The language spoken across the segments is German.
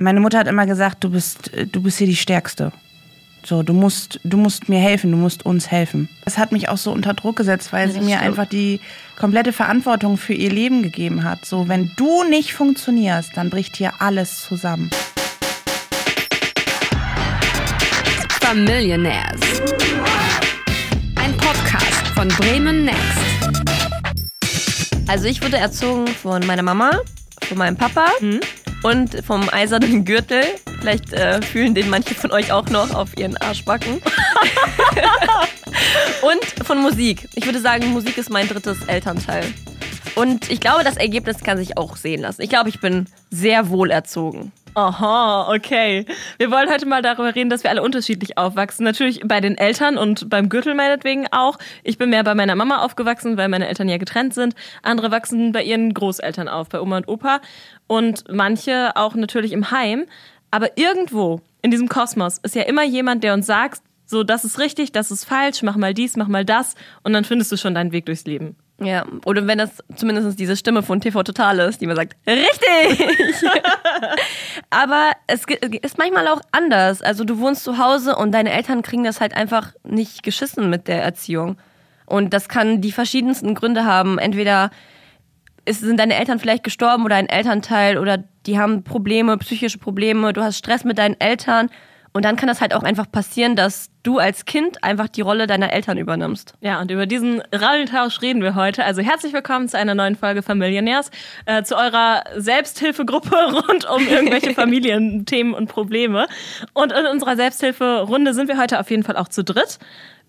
meine Mutter hat immer gesagt, du bist, du bist hier die Stärkste. So, du musst, du musst mir helfen, du musst uns helfen. Das hat mich auch so unter Druck gesetzt, weil Ja, sie das mir stimmt. einfach die komplette Verantwortung für ihr Leben gegeben hat. So, wenn du nicht funktionierst, dann bricht hier alles zusammen. Familionaires. Ein Podcast von Bremen Next. Also ich wurde erzogen von meiner Mama, von meinem Papa und vom eisernen Gürtel. Vielleicht äh, fühlen den manche von euch auch noch auf ihren Arschbacken. und von Musik. Ich würde sagen, Musik ist mein drittes Elternteil. Und ich glaube, das Ergebnis kann sich auch sehen lassen. Ich glaube, ich bin sehr wohl erzogen. Aha, okay. Wir wollen heute mal darüber reden, dass wir alle unterschiedlich aufwachsen. Natürlich bei den Eltern und beim Gürtel meinetwegen auch. Ich bin mehr bei meiner Mama aufgewachsen, weil meine Eltern ja getrennt sind. Andere wachsen bei ihren Großeltern auf, bei Oma und Opa. Und manche auch natürlich im Heim. Aber irgendwo in diesem Kosmos ist ja immer jemand, der uns sagt, so, das ist richtig, das ist falsch, mach mal dies, mach mal das. Und dann findest du schon deinen Weg durchs Leben. Ja, oder wenn das zumindest diese Stimme von TV Total ist, die mir sagt, richtig! Aber es ist manchmal auch anders. Also du wohnst zu Hause und deine Eltern kriegen das halt einfach nicht geschissen mit der Erziehung. Und das kann die verschiedensten Gründe haben. Entweder ist, sind deine Eltern vielleicht gestorben oder ein Elternteil oder die haben Probleme, psychische Probleme, du hast Stress mit deinen Eltern. Und dann kann das halt auch einfach passieren, dass du als Kind einfach die Rolle deiner Eltern übernimmst. Ja, und über diesen Rallentausch reden wir heute. Also herzlich willkommen zu einer neuen Folge Familionärs, äh, zu eurer Selbsthilfegruppe rund um irgendwelche Familienthemen und Probleme. Und in unserer Selbsthilferunde sind wir heute auf jeden Fall auch zu dritt.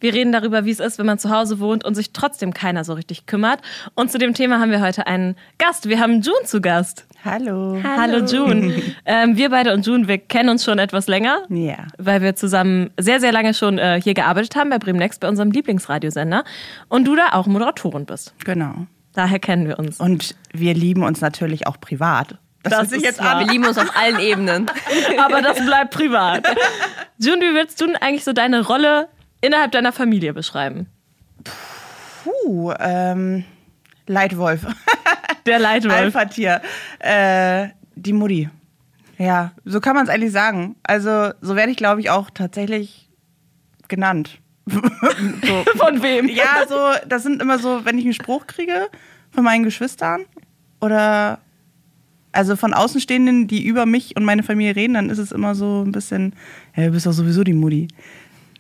Wir reden darüber, wie es ist, wenn man zu Hause wohnt und sich trotzdem keiner so richtig kümmert. Und zu dem Thema haben wir heute einen Gast. Wir haben June zu Gast. Hallo. Hallo, June. ähm, wir beide und June, wir kennen uns schon etwas länger Ja. weil wir zusammen sehr, sehr lange schon äh, hier gearbeitet haben bei Bremen Next, bei unserem Lieblingsradiosender. Und du da auch Moderatorin bist. Genau. Daher kennen wir uns. Und wir lieben uns natürlich auch privat. Das sich ist jetzt wahr. Wir lieben uns auf allen Ebenen. Aber das bleibt privat. June, wie würdest du denn eigentlich so deine Rolle innerhalb deiner Familie beschreiben? Puh, ähm, Leitwolf. Der Leitwolf. Alpha-Tier. Äh, die Mutti. Ja, so kann man es eigentlich sagen. Also, so werde ich, glaube ich, auch tatsächlich genannt. so. Von wem? Ja, so, das sind immer so, wenn ich einen Spruch kriege von meinen Geschwistern oder also von Außenstehenden, die über mich und meine Familie reden, dann ist es immer so ein bisschen, ja, du bist doch sowieso die Mutti.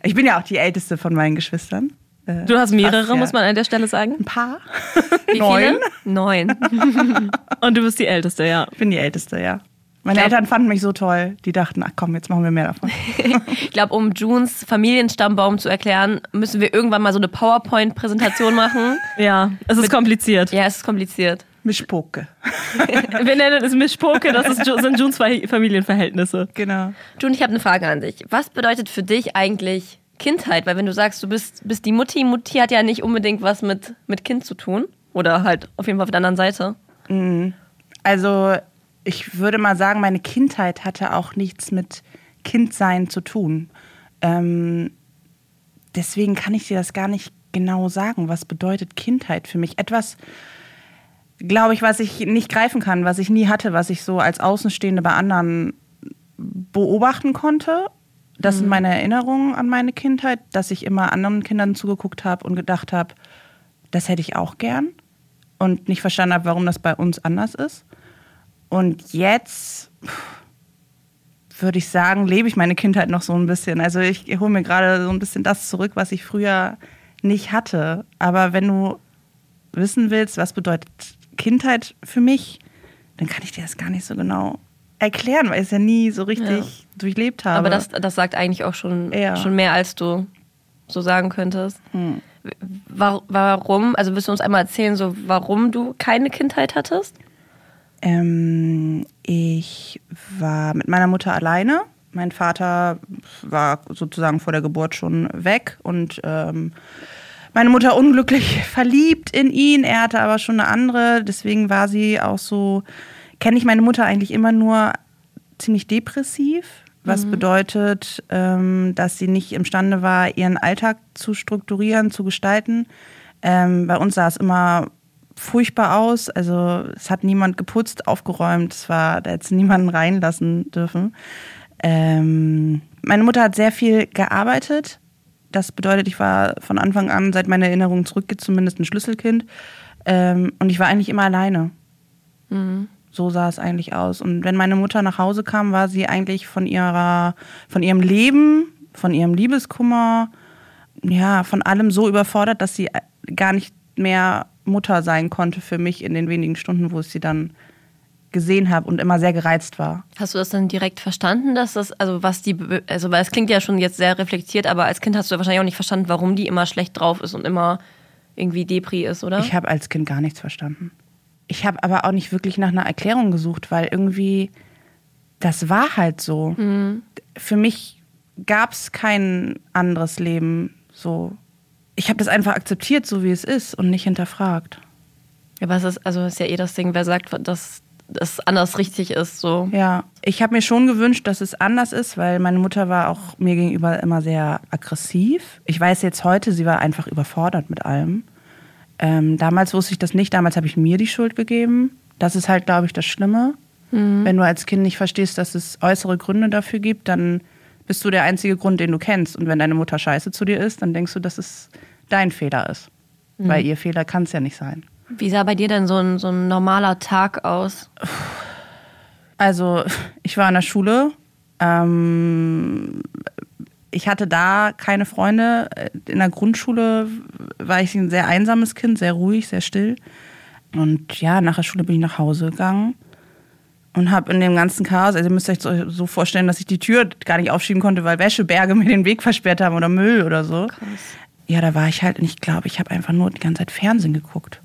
Ich bin ja auch die älteste von meinen Geschwistern. Äh, Du hast mehrere, fast, ja. muss man an der Stelle sagen. Ein paar. Wie Neun. viele? Neun. Und du bist die Älteste, ja. Ich bin die Älteste, ja. Meine Ja. Eltern fanden mich so toll. Die dachten, ach komm, jetzt machen wir mehr davon. Ich glaube, um Junes Familienstammbaum zu erklären, müssen wir irgendwann mal so eine PowerPoint-Präsentation machen. Ja, es ist kompliziert. Ja, es ist kompliziert. Mischpoke. Wir nennen es Mischpoke, das ist, sind Junes Fa- Familienverhältnisse. Genau. June, ich habe eine Frage an dich. Was bedeutet für dich eigentlich Kindheit? Weil wenn du sagst, du bist, bist die Mutti, Mutti hat ja nicht unbedingt was mit, mit Kind zu tun. Oder halt auf jeden Fall auf der anderen Seite. Also, ich würde mal sagen, meine Kindheit hatte auch nichts mit Kindsein zu tun. Ähm, deswegen kann ich dir das gar nicht genau sagen. Was bedeutet Kindheit für mich? Etwas, glaube ich, was ich nicht greifen kann, was ich nie hatte, was ich so als Außenstehende bei anderen beobachten konnte. Das sind meine Erinnerungen an meine Kindheit, dass ich immer anderen Kindern zugeguckt habe und gedacht habe, das hätte ich auch gern und nicht verstanden habe, warum das bei uns anders ist. Und jetzt würde ich sagen, lebe ich meine Kindheit noch so ein bisschen. Also ich hole mir gerade so ein bisschen das zurück, was ich früher nicht hatte. Aber wenn du wissen willst, was bedeutet Kindheit für mich, dann kann ich dir das gar nicht so genau erklären, weil ich es ja nie so richtig durchlebt habe. Aber das, das sagt eigentlich auch schon, Ja. schon mehr, als du so sagen könntest. Wa- Warum? Also willst du uns einmal erzählen, so warum du keine Kindheit hattest? Ähm, ich war mit meiner Mutter alleine. Mein Vater war sozusagen vor der Geburt schon weg und ähm, meine Mutter unglücklich verliebt in ihn. Er hatte aber schon eine andere. Deswegen war sie auch so, kenne ich meine Mutter eigentlich immer nur ziemlich depressiv. Was bedeutet, ähm, dass sie nicht imstande war, ihren Alltag zu strukturieren, zu gestalten. Ähm, bei uns sah es immer furchtbar aus. Also es hat niemand geputzt, aufgeräumt. Es war, da hätte niemanden reinlassen dürfen. Ähm, meine Mutter hat sehr viel gearbeitet. Das bedeutet, ich war von Anfang an, seit meine Erinnerung zurückgeht, zumindest ein Schlüsselkind. Ähm, und ich war eigentlich immer alleine. So sah es eigentlich aus. Und wenn meine Mutter nach Hause kam, war sie eigentlich von ihrer, von ihrem Leben, von ihrem Liebeskummer, ja, von allem so überfordert, dass sie gar nicht mehr Mutter sein konnte für mich in den wenigen Stunden, wo ich sie dann gesehen habe und immer sehr gereizt war. Hast du das dann direkt verstanden, dass das, also was die, also weil es klingt ja schon jetzt sehr reflektiert, aber als Kind hast du wahrscheinlich auch nicht verstanden, warum die immer schlecht drauf ist und immer irgendwie Depri ist, oder? Ich habe als Kind gar nichts verstanden. Ich habe aber auch nicht wirklich nach einer Erklärung gesucht, weil irgendwie das war halt so. Für mich gab es kein anderes Leben so. Ich habe das einfach akzeptiert, so wie es ist und nicht hinterfragt. Ja, aber es ist, also ist ja eh das Ding, wer sagt, dass das anders richtig ist, so. Ja, ich habe mir schon gewünscht, dass es anders ist, weil meine Mutter war auch mir gegenüber immer sehr aggressiv. Ich weiß jetzt heute, sie war einfach überfordert mit allem. Ähm, damals wusste ich das nicht, damals habe ich mir die Schuld gegeben. Das ist halt, glaube ich, das Schlimme. Wenn du als Kind nicht verstehst, dass es äußere Gründe dafür gibt, dann bist du der einzige Grund, den du kennst. Und wenn deine Mutter scheiße zu dir ist, dann denkst du, dass es dein Fehler ist. Weil ihr Fehler kann es ja nicht sein. Wie sah bei dir denn so ein, so ein normaler Tag aus? Also, ich war in der Schule. Ähm, ich hatte da keine Freunde. In der Grundschule war ich ein sehr einsames Kind, sehr ruhig, sehr still. Und ja, nach der Schule bin ich nach Hause gegangen und habe in dem ganzen Chaos, also ihr müsst euch so- vorstellen, dass ich die Tür gar nicht aufschieben konnte, weil Wäscheberge mir den Weg versperrt haben oder Müll oder so. Ja, da war ich halt, und ich glaube, ich habe einfach nur die ganze Zeit Fernsehen geguckt.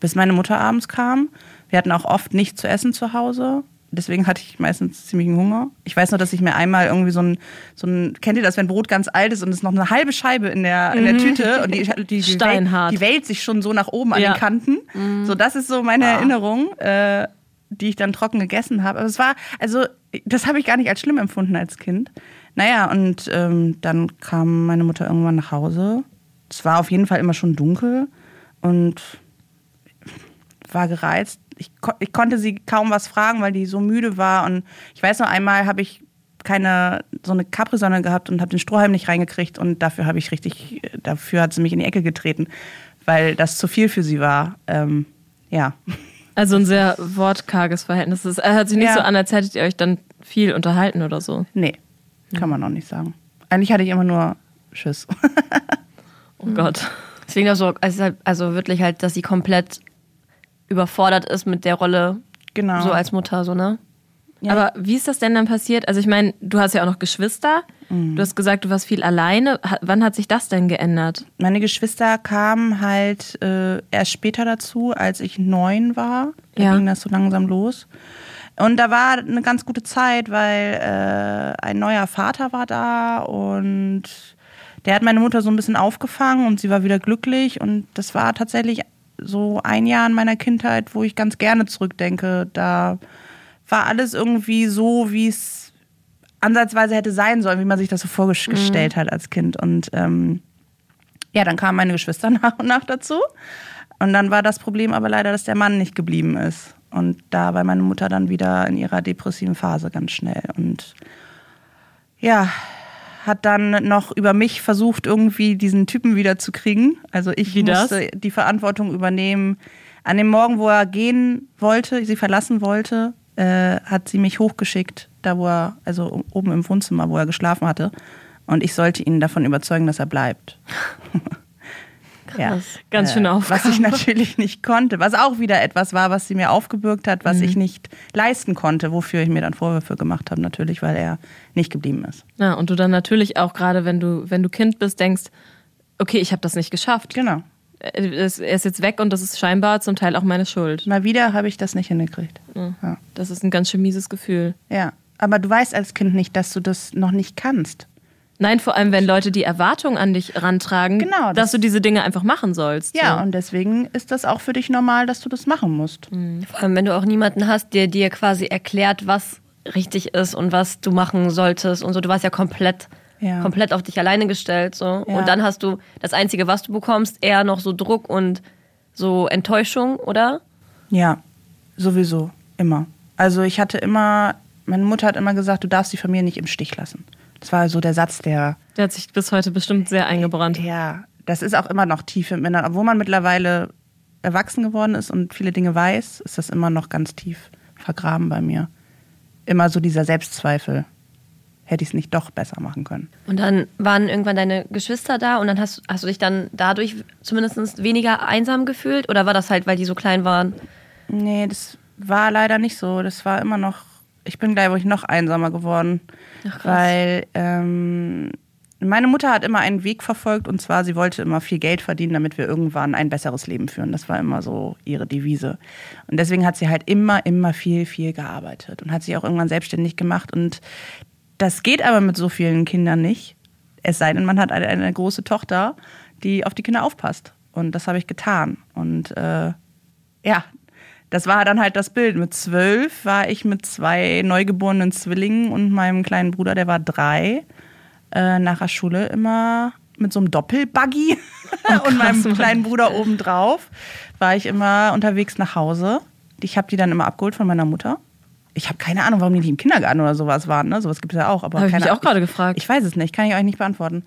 Bis meine Mutter abends kam. Wir hatten auch oft nichts zu essen zu Hause. Deswegen hatte ich meistens ziemlichen Hunger. Ich weiß noch, dass ich mir einmal irgendwie so ein, so ein kennt ihr das, wenn Brot ganz alt ist und es ist noch eine halbe Scheibe in der, in der Tüte und die, die, die, Steinhart. die wälzt sich schon so nach oben an Ja. den Kanten. So, das ist so meine Erinnerung, äh, die ich dann trocken gegessen habe. Aber es war, also, das habe ich gar nicht als schlimm empfunden als Kind. Naja, und ähm, dann kam meine Mutter irgendwann nach Hause. Es war auf jeden Fall immer schon dunkel und war gereizt. Ich, ko ich konnte sie kaum was fragen, weil die so müde war. Und ich weiß noch einmal, habe ich keine so eine Capri-Sonne gehabt und habe den Strohhalm nicht reingekriegt und dafür habe ich richtig, dafür hat sie mich in die Ecke getreten, weil das zu viel für sie war. Ähm, ja. Also ein sehr wortkarges Verhältnis. Es hört sich nicht Ja. so an, als hättet ihr euch dann viel unterhalten oder so. Nee, kann man noch nicht sagen. Eigentlich hatte ich immer nur Schiss. Oh Gott. Deswegen auch so, also, halt- also wirklich halt, dass sie komplett überfordert ist mit der Rolle, genau. so als Mutter, so, ne? Ja. Aber wie ist das denn dann passiert? Also ich meine, du hast ja auch noch Geschwister. Mhm. Du hast gesagt, du warst viel alleine. Wann hat sich das denn geändert? Meine Geschwister kamen halt äh, erst später dazu, als ich neun war. Da Ja. ging das so langsam los. Und da war eine ganz gute Zeit, weil äh, ein neuer Vater war da und der hat meine Mutter so ein bisschen aufgefangen und sie war wieder glücklich. Und das war tatsächlich so ein Jahr in meiner Kindheit, wo ich ganz gerne zurückdenke. Da war alles irgendwie so, wie es ansatzweise hätte sein sollen, wie man sich das so vorgestellt hat als Kind. Und ähm, ja, dann kamen meine Geschwister nach und nach dazu. Und dann war das Problem aber leider, dass der Mann nicht geblieben ist. Und da war meine Mutter dann wieder in ihrer depressiven Phase ganz schnell. Und ja, hat dann noch über mich versucht, irgendwie diesen Typen wieder zu kriegen. Also ich Wie das? musste die Verantwortung übernehmen. An dem Morgen, wo er gehen wollte, sie verlassen wollte, äh, hat sie mich hochgeschickt, da wo er, also oben im Wohnzimmer, wo er geschlafen hatte. Und ich sollte ihn davon überzeugen, dass er bleibt. ja. Ganz Äh, Was Aufgabe. ich natürlich nicht konnte, was auch wieder etwas war, was sie mir aufgebürgt hat, Mhm. was ich nicht leisten konnte, wofür ich mir dann Vorwürfe gemacht habe, natürlich, weil er nicht geblieben ist. Ja, und du dann natürlich auch gerade, wenn du, wenn du Kind bist, denkst, okay, ich habe das nicht geschafft. Genau. Er ist er ist jetzt weg und das ist scheinbar zum Teil auch meine Schuld. Mal wieder habe ich das nicht hingekriegt. Ja. Das ist ein ganz schön mieses Gefühl. ja. Aber du weißt als Kind nicht, dass du das noch nicht kannst. Nein, vor allem, wenn Leute die Erwartung an dich rantragen, Genau, das- dass du diese Dinge einfach machen sollst. Ja, so. und deswegen ist das auch für dich normal, dass du das machen musst. Vor allem, wenn du auch niemanden hast, der dir quasi erklärt, was richtig ist und was du machen solltest und so. Du warst ja komplett, Ja. komplett auf dich alleine gestellt, so. Ja. Und dann hast du das Einzige, was du bekommst, eher noch so Druck und so Enttäuschung, oder? Ja, sowieso, immer. Also ich hatte immer, meine Mutter hat immer gesagt, du darfst die Familie nicht im Stich lassen. Das war so der Satz, der, Der hat sich bis heute bestimmt sehr eingebrannt. ja, das ist auch immer noch tief im Inneren. Obwohl man mittlerweile erwachsen geworden ist und viele Dinge weiß, ist das immer noch ganz tief vergraben bei mir. Immer so dieser Selbstzweifel. Hätte ich es nicht doch besser machen können. Und dann waren irgendwann deine Geschwister da und dann hast, hast du dich dann dadurch zumindest weniger einsam gefühlt? Oder war das halt, weil die so klein waren? Nee, das war leider nicht so. Das war immer noch, ich bin glaube ich noch einsamer geworden. Ach, weil ähm, meine Mutter hat immer einen Weg verfolgt und zwar, sie wollte immer viel Geld verdienen, damit wir irgendwann ein besseres Leben führen. Das war immer so ihre Devise. Und deswegen hat sie halt immer, immer viel, viel gearbeitet und hat sich auch irgendwann selbstständig gemacht. Und das geht aber mit so vielen Kindern nicht. Es sei denn, man hat eine, eine große Tochter, die auf die Kinder aufpasst. Und das habe ich getan. Und äh, ja, das war dann halt das Bild. Mit zwölf war ich mit zwei neugeborenen Zwillingen und meinem kleinen Bruder, der war drei, äh, nach der Schule immer mit so einem Doppelbuggy und meinem kleinen Bruder obendrauf war ich immer unterwegs nach Hause. Ich habe die dann immer abgeholt von meiner Mutter. Ich habe keine Ahnung, warum die nicht im Kindergarten oder sowas waren. Ne? Sowas gibt es ja auch. Aber Hab ich mich auch gerade gefragt. Ich weiß es nicht, kann ich euch nicht beantworten.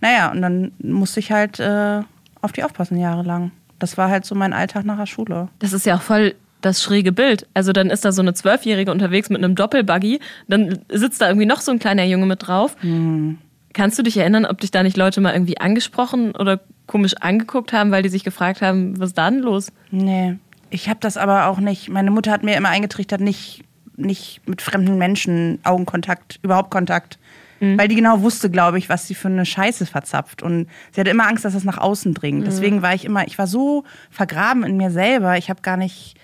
Naja, und dann musste ich halt äh, auf die aufpassen jahrelang. Das war halt so mein Alltag nach der Schule. Das ist ja auch voll das schräge Bild. Also dann ist da so eine Zwölfjährige unterwegs mit einem Doppelbuggy, dann sitzt da irgendwie noch so ein kleiner Junge mit drauf. Kannst du dich erinnern, ob dich da nicht Leute mal irgendwie angesprochen oder komisch angeguckt haben, weil die sich gefragt haben, was ist da denn los? Nee, ich habe das aber auch nicht. Meine Mutter hat mir immer eingetrichtert, nicht, nicht mit fremden Menschen Augenkontakt, überhaupt Kontakt. Weil die genau wusste, glaube ich, was sie für eine Scheiße verzapft. Und sie hatte immer Angst, dass das nach außen dringt. Deswegen war ich immer, ich war so vergraben in mir selber. Ich habe gar nicht.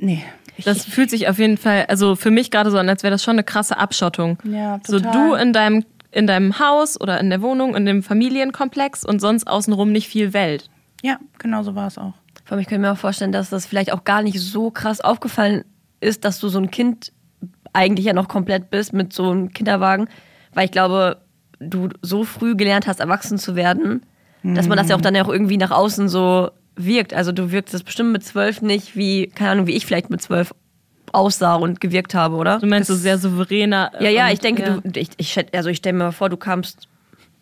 Nee. Ich, Das fühlt sich auf jeden Fall, also für mich gerade so an, als wäre das schon eine krasse Abschottung. Ja, So total. du in deinem, in deinem Haus oder in der Wohnung, in dem Familienkomplex und sonst außenrum nicht viel Welt. ja, genau so war es auch. Vor allem, ich könnte mir auch vorstellen, dass das vielleicht auch gar nicht so krass aufgefallen ist, dass du so ein Kind eigentlich ja noch komplett bist mit so einem Kinderwagen, weil ich glaube, du so früh gelernt hast, erwachsen zu werden, dass man das ja auch dann ja auch irgendwie nach außen so wirkt. Also du wirkst das bestimmt mit zwölf nicht wie, keine Ahnung, wie ich vielleicht mit zwölf aussah und gewirkt habe, oder? Du meinst so sehr souveräner. Ja, ja, und- ich denke, ja. du, ich, ich, also ich stelle mir mal vor, du kamst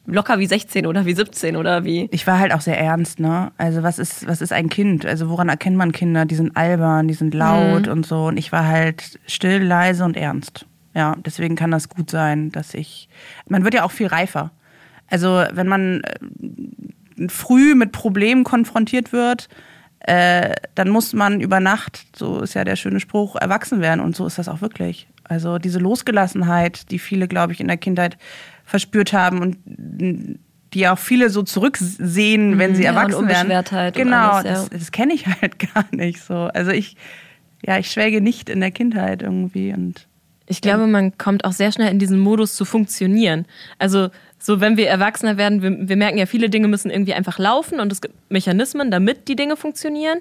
locker wie 16 oder wie 17 oder wie. Ich war halt auch sehr ernst, ne? Also was ist, was ist ein Kind? Also woran erkennt man Kinder? Die sind albern, die sind laut und so. Und ich war halt still, leise und ernst. Ja, deswegen kann das gut sein, dass ich. Man wird ja auch viel reifer. Also wenn man äh, früh mit Problemen konfrontiert wird, äh, dann muss man über Nacht, so ist ja der schöne Spruch, erwachsen werden. Und so ist das auch wirklich. Also diese Losgelassenheit, die viele, glaube ich, in der Kindheit verspürt haben und die auch viele so zurücksehen, wenn sie Ja, und erwachsen werden. Unbeschwertheit und Genau, alles, ja. das, das kenne ich halt gar nicht so. Also ich, ja, ich schwelge nicht in der Kindheit irgendwie und Ich glaube, man kommt auch sehr schnell in diesen Modus zu funktionieren. Also so, wenn wir Erwachsener werden, wir, wir merken ja, viele Dinge müssen irgendwie einfach laufen und es gibt Mechanismen, damit die Dinge funktionieren.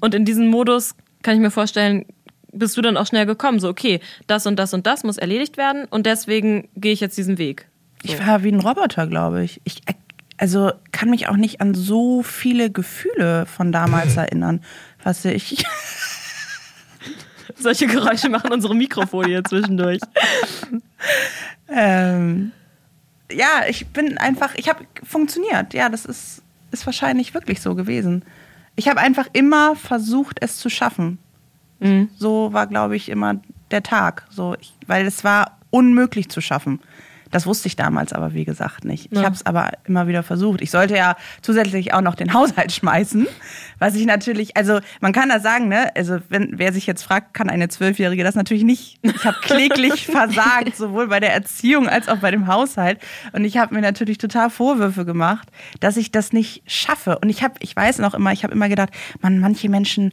Und in diesen Modus kann ich mir vorstellen, bist du dann auch schnell gekommen. So, okay, das und das und das muss erledigt werden und deswegen gehe ich jetzt diesen Weg. ich war wie ein Roboter, glaube ich. Ich äh, also kann mich auch nicht an so viele Gefühle von damals erinnern, was ich Solche Geräusche machen unsere Mikrofone hier zwischendurch. ähm, ja, ich bin einfach, ich habe funktioniert. Ja, das ist, ist wahrscheinlich wirklich so gewesen. Ich habe einfach immer versucht, es zu schaffen. So war, glaube ich, immer der Tag. So, ich, weil es war unmöglich zu schaffen. Das wusste ich damals aber, wie gesagt, nicht. Ich Ja. habe es aber immer wieder versucht. Ich sollte ja zusätzlich auch noch den Haushalt schmeißen, was ich natürlich, also man kann das sagen, ne? Also wenn wer sich jetzt fragt, kann eine Zwölfjährige das natürlich nicht. Ich habe kläglich versagt, sowohl bei der Erziehung als auch bei dem Haushalt. Und ich habe mir natürlich total Vorwürfe gemacht, dass ich das nicht schaffe. Und ich habe, ich weiß noch immer, ich habe immer gedacht, man, manche Menschen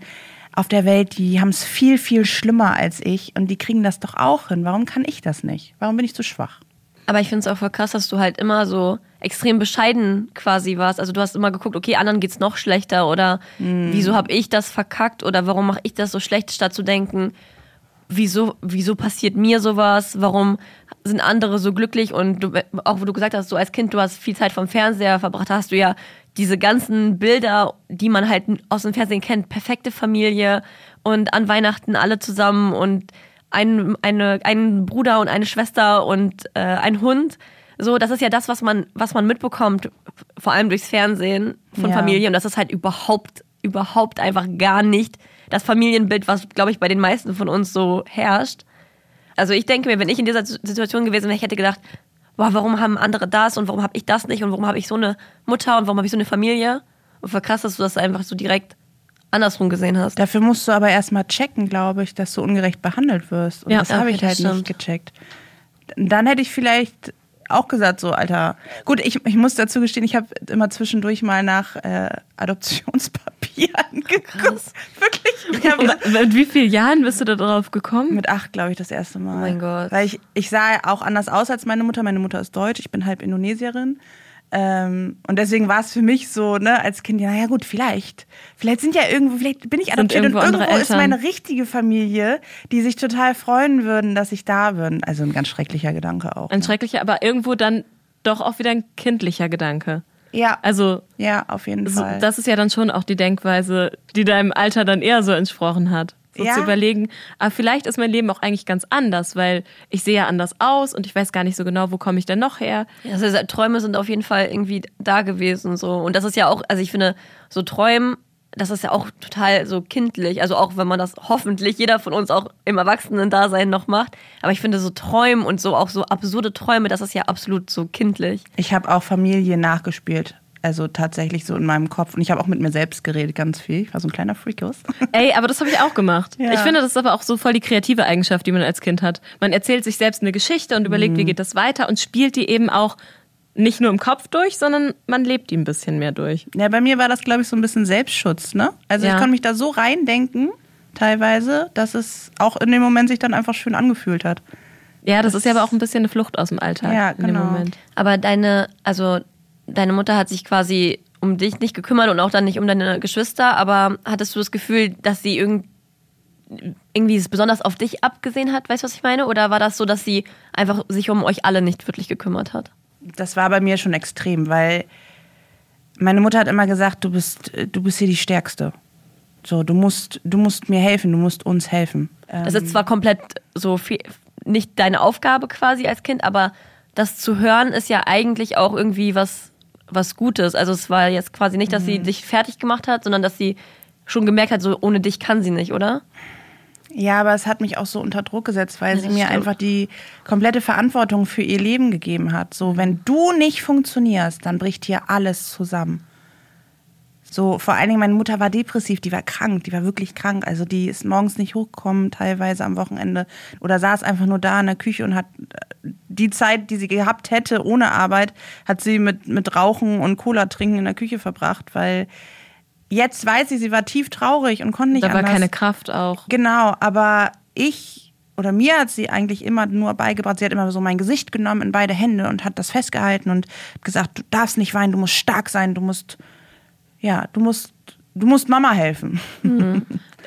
auf der Welt, die haben es viel, viel schlimmer als ich und die kriegen das doch auch hin. Warum kann ich das nicht? Warum bin ich zu schwach? Aber ich finde es auch voll krass, dass du halt immer so extrem bescheiden quasi warst. Also du hast immer geguckt, okay, anderen geht's noch schlechter oder wieso habe ich das verkackt oder warum mache ich das so schlecht, statt zu denken, wieso, wieso passiert mir sowas, warum sind andere so glücklich? Und du, auch wo du gesagt hast, so als Kind, du hast viel Zeit vom Fernseher verbracht, hast du ja diese ganzen Bilder, die man halt aus dem Fernsehen kennt, perfekte Familie und an Weihnachten alle zusammen und ein, eine, ein Bruder und eine Schwester und äh, ein Hund. So, das ist ja das, was man, was man mitbekommt, vor allem durchs Fernsehen von Ja. Familie. Und das ist halt überhaupt, überhaupt einfach gar nicht das Familienbild, was, glaube ich, bei den meisten von uns so herrscht. Also ich denke mir, wenn ich in dieser Situation gewesen wäre, ich hätte gedacht, boah, warum haben andere das und warum habe ich das nicht und warum habe ich so eine Mutter und warum habe ich so eine Familie? Und voll krass, dass du das einfach so direkt andersrum gesehen hast. Dafür musst du aber erstmal checken, glaube ich, dass du ungerecht behandelt wirst. Und Ja, das habe okay, ich das halt nicht gecheckt. Dann hätte ich vielleicht auch gesagt, so, Alter. Gut, ich, ich muss dazu gestehen, ich habe immer zwischendurch mal nach äh, Adoptionspapieren geguckt. Wirklich. Ich Und mit wie vielen Jahren bist du da drauf gekommen? mit acht, glaube ich, das erste Mal. Oh mein Gott. Weil ich, ich sah auch anders aus als meine Mutter. Meine Mutter ist deutsch, ich bin halb Indonesierin. Ähm, und deswegen war es für mich so, ne, als Kind, ja, naja gut, vielleicht. Vielleicht sind ja irgendwo, vielleicht bin ich adoptiert irgendwo und irgendwo ist meine richtige Familie, die sich total freuen würden, dass ich da bin. Also ein ganz schrecklicher Gedanke auch. Ein ne? schrecklicher, aber irgendwo dann doch auch wieder ein kindlicher Gedanke. Ja, Also ja, auf jeden so, Fall. das ist ja dann schon auch die Denkweise, die deinem Alter dann eher so entsprochen hat. So Ja. zu überlegen, aber vielleicht ist mein Leben auch eigentlich ganz anders, weil ich sehe ja anders aus und ich weiß gar nicht so genau, wo komme ich denn noch her. Ja, Also Träume sind auf jeden Fall irgendwie da gewesen so und das ist ja auch, also ich finde so Träumen, das ist ja auch total so kindlich, also auch wenn man das hoffentlich jeder von uns auch im Erwachsenen-Dasein noch macht, aber ich finde so Träumen und so auch so absurde Träume, das ist ja absolut so kindlich. ich habe auch Familie nachgespielt. Also tatsächlich so in meinem Kopf. Und ich habe auch mit mir selbst geredet, ganz viel. Ich war so ein kleiner Freakus. Ey, aber das habe ich auch gemacht. Ja. Ich finde, das ist aber auch so voll die kreative Eigenschaft, die man als Kind hat. Man erzählt sich selbst eine Geschichte und überlegt, wie geht das weiter und spielt die eben auch nicht nur im Kopf durch, sondern man lebt die ein bisschen mehr durch. Ja, bei mir war das, glaube ich, so ein bisschen Selbstschutz, ne? Also Ja. ich konnte mich da so reindenken, teilweise, dass es auch in dem Moment sich dann einfach schön angefühlt hat. Ja, das ist ja aber auch ein bisschen eine Flucht aus dem Alltag Ja, in dem genau. Moment. Aber deine, also deine Mutter hat sich quasi um dich nicht gekümmert und auch dann nicht um deine Geschwister, aber hattest du das Gefühl, dass sie irgend, irgendwie es besonders auf dich abgesehen hat, weißt du, was ich meine? Oder war das so, dass sie einfach sich um euch alle nicht wirklich gekümmert hat? Das war bei mir schon extrem, weil meine Mutter hat immer gesagt, du bist, du bist hier die Stärkste. So, du musst, du musst mir helfen, du musst uns helfen. Ähm, Das ist zwar komplett so viel, nicht deine Aufgabe quasi als Kind, aber das zu hören ist ja eigentlich auch irgendwie was, was Gutes. Also es war jetzt quasi nicht, dass sie dich fertig gemacht hat, sondern dass sie schon gemerkt hat, so ohne dich kann sie nicht, oder? Ja, aber es hat mich auch so unter Druck gesetzt, weil Ja, sie mir stimmt. einfach die komplette Verantwortung für ihr Leben gegeben hat. So, wenn du nicht funktionierst, dann bricht hier alles zusammen. So, vor allen Dingen, meine Mutter war depressiv, die war krank, die war wirklich krank. Also die ist morgens nicht hochgekommen, teilweise am Wochenende. Oder saß einfach nur da in der Küche und hat äh, die Zeit, die sie gehabt hätte ohne Arbeit, hat sie mit, mit Rauchen und Cola trinken in der Küche verbracht, weil jetzt weiß sie, sie war tief traurig und konnte nicht Da war anders. keine Kraft auch. Genau, aber ich oder mir hat sie eigentlich immer nur beigebracht, sie hat immer so mein Gesicht genommen in beide Hände und hat das festgehalten und gesagt, du darfst nicht weinen, du musst stark sein, du musst, ja, du musst, du musst Mama helfen.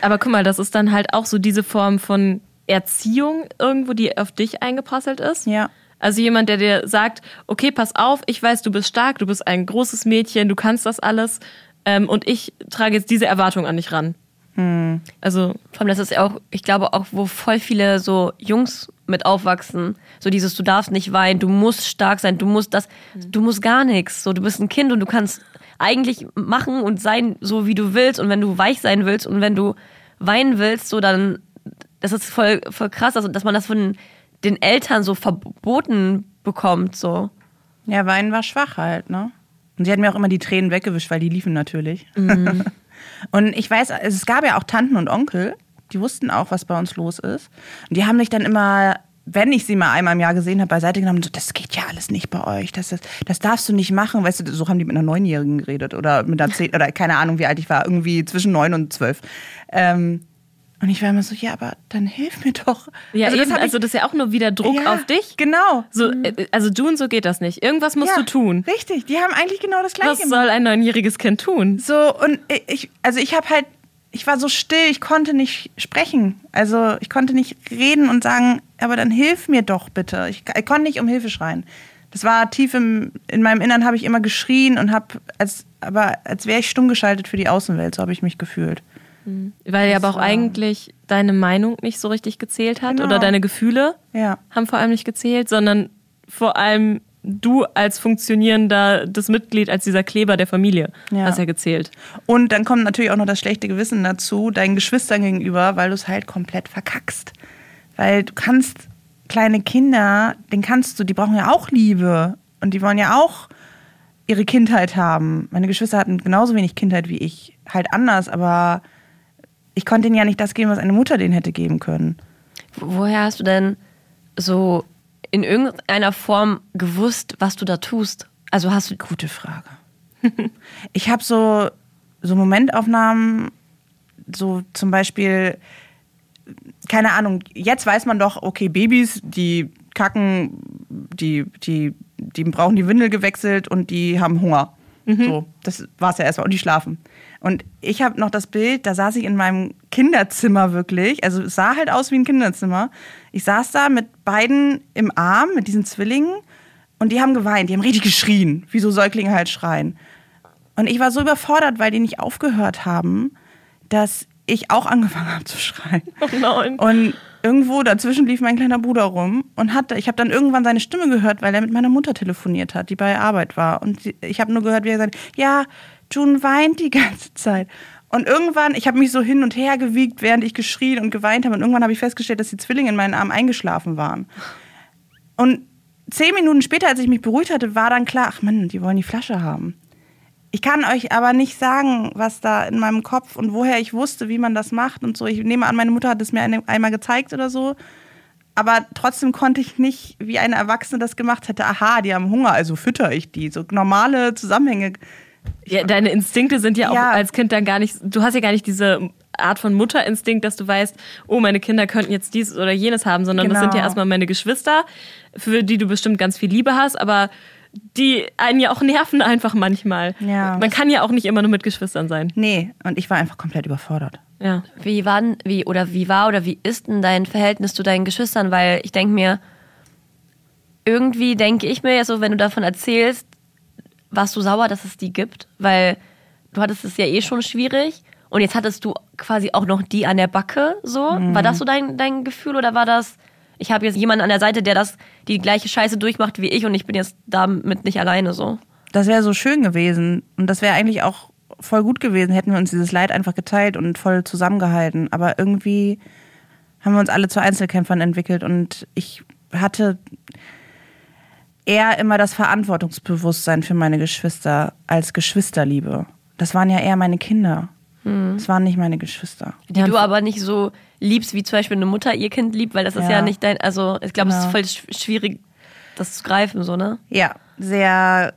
Aber guck mal, das ist dann halt auch so diese Form von Erziehung irgendwo, die auf dich eingeprasselt ist. Ja. Also jemand, der dir sagt, okay, pass auf, ich weiß, du bist stark, du bist ein großes Mädchen, du kannst das alles ähm, und ich trage jetzt diese Erwartung an dich ran. Also Vor allem, das ist ja auch, ich glaube auch, wo voll viele so Jungs mit aufwachsen. So dieses, du darfst nicht weinen, du musst stark sein, du musst das, du musst gar nichts. So, du bist ein Kind und du kannst eigentlich machen und sein, so wie du willst. Und wenn du weich sein willst und wenn du weinen willst, so dann, das ist voll, voll krass, also, dass man das von den Eltern so verboten bekommt, so. Ja, Weinen war schwach halt, ne? Und sie hat mir auch immer die Tränen weggewischt, weil die liefen natürlich. und ich weiß, es gab ja auch Tanten und Onkel, die wussten auch, was bei uns los ist. Und die haben mich dann immer, wenn ich sie mal einmal im Jahr gesehen habe, beiseite genommen so, das geht ja alles nicht bei euch. Das, ist, das darfst du nicht machen. Weißt du, so haben die mit einer Neunjährigen geredet oder mit einer Zehn, oder keine Ahnung, wie alt ich war, irgendwie zwischen neun und zwölf. Ähm, und ich war immer so, ja, aber dann hilf mir doch. Ja, das eben, ich- also das ist ja auch nur wieder Druck Ja, auf dich. Genau. So, äh, also du und so geht das nicht. Irgendwas musst ja, du tun. Richtig, die haben eigentlich genau das Gleiche Was soll ein neunjähriges Kind tun? So, und ich, also ich habe halt, ich war so still, ich konnte nicht sprechen. Also ich konnte nicht reden und sagen, aber dann hilf mir doch bitte. Ich, ich konnte nicht um Hilfe schreien. Das war tief im, in meinem Innern habe ich immer geschrien und habe, als, aber als wäre ich stumm geschaltet für die Außenwelt, so habe ich mich gefühlt. Weil ja aber auch eigentlich deine Meinung nicht so richtig gezählt hat Genau. oder deine Gefühle Ja. haben vor allem nicht gezählt, sondern vor allem du als funktionierender, das Mitglied, als dieser Kleber der Familie Ja. hast ja gezählt. Und dann kommt natürlich auch noch das schlechte Gewissen dazu, deinen Geschwistern gegenüber, weil du es halt komplett verkackst. Weil du kannst kleine Kinder, den kannst du, die brauchen ja auch Liebe. Und die wollen ja auch ihre Kindheit haben. Meine Geschwister hatten genauso wenig Kindheit wie ich. Halt anders, aber ich konnte ihnen ja nicht das geben, was eine Mutter denen hätte geben können. Woher hast du denn so in irgendeiner Form gewusst, was du da tust? Also hast du. Gute Frage. ich habe so, so Momentaufnahmen, so zum Beispiel, keine Ahnung, jetzt weiß man doch, okay, Babys, die kacken, die, die, die brauchen die Windel gewechselt und die haben Hunger. So, das war's ja erstmal. Und die schlafen. Und ich habe noch das Bild, da saß ich in meinem Kinderzimmer wirklich. Also es sah halt aus wie ein Kinderzimmer. Ich saß da mit beiden im Arm, mit diesen Zwillingen. Und die haben geweint, die haben richtig geschrien, wie so Säuglinge halt schreien. Und ich war so überfordert, weil die nicht aufgehört haben, dass ich auch angefangen habe zu schreien. Oh nein. Und irgendwo dazwischen lief mein kleiner Bruder rum und hatte, ich habe dann irgendwann seine Stimme gehört, weil er mit meiner Mutter telefoniert hat, die bei Arbeit war. Und ich habe nur gehört, wie er sagt, ja, June weint die ganze Zeit. Und irgendwann, ich habe mich so hin und her gewiegt, während ich geschrien und geweint habe. Und irgendwann habe ich festgestellt, dass die Zwillinge in meinen Armen eingeschlafen waren. Und zehn Minuten später, als ich mich beruhigt hatte, war dann klar, ach Mann, die wollen die Flasche haben. Ich kann euch aber nicht sagen, was da in meinem Kopf und woher ich wusste, wie man das macht und so. Ich nehme an, meine Mutter hat es mir eine, einmal gezeigt oder so. Aber trotzdem konnte ich nicht, wie eine Erwachsene das gemacht hätte, aha, die haben Hunger, also fütter ich die. So normale Zusammenhänge. Ja, deine Instinkte sind ja auch Ja. als Kind dann gar nicht, du hast ja gar nicht diese Art von Mutterinstinkt, dass du weißt, oh, meine Kinder könnten jetzt dies oder jenes haben, sondern das Genau. sind ja erstmal meine Geschwister, für die du bestimmt ganz viel Liebe hast, aber die einen ja auch nerven einfach manchmal. Ja. Man kann ja auch nicht immer nur mit Geschwistern sein. Nee, und ich war einfach komplett überfordert. Ja. Wie war wie oder wie war oder wie ist denn dein Verhältnis zu deinen Geschwistern? Weil ich denke mir, irgendwie denke ich mir ja so, wenn du davon erzählst, warst du sauer, dass es die gibt, weil du hattest es ja eh schon schwierig und jetzt hattest du quasi auch noch die an der Backe. So war das so dein dein Gefühl oder war das? Ich habe jetzt jemanden an der Seite, der das die gleiche Scheiße durchmacht wie ich und ich bin jetzt damit nicht alleine so. Das wäre so schön gewesen. Und das wäre eigentlich auch voll gut gewesen, hätten wir uns dieses Leid einfach geteilt und voll zusammengehalten. Aber irgendwie haben wir uns alle zu Einzelkämpfern entwickelt und ich hatte eher immer das Verantwortungsbewusstsein für meine Geschwister als Geschwisterliebe. Das waren ja eher meine Kinder. Das waren nicht meine Geschwister. Die Ja, du aber nicht so liebst, wie zum Beispiel eine Mutter ihr Kind liebt, weil das ist ja, Ja. nicht dein, also ich glaube, es ist Genau. voll sch- schwierig, das zu greifen, so, ne? Ja, sehr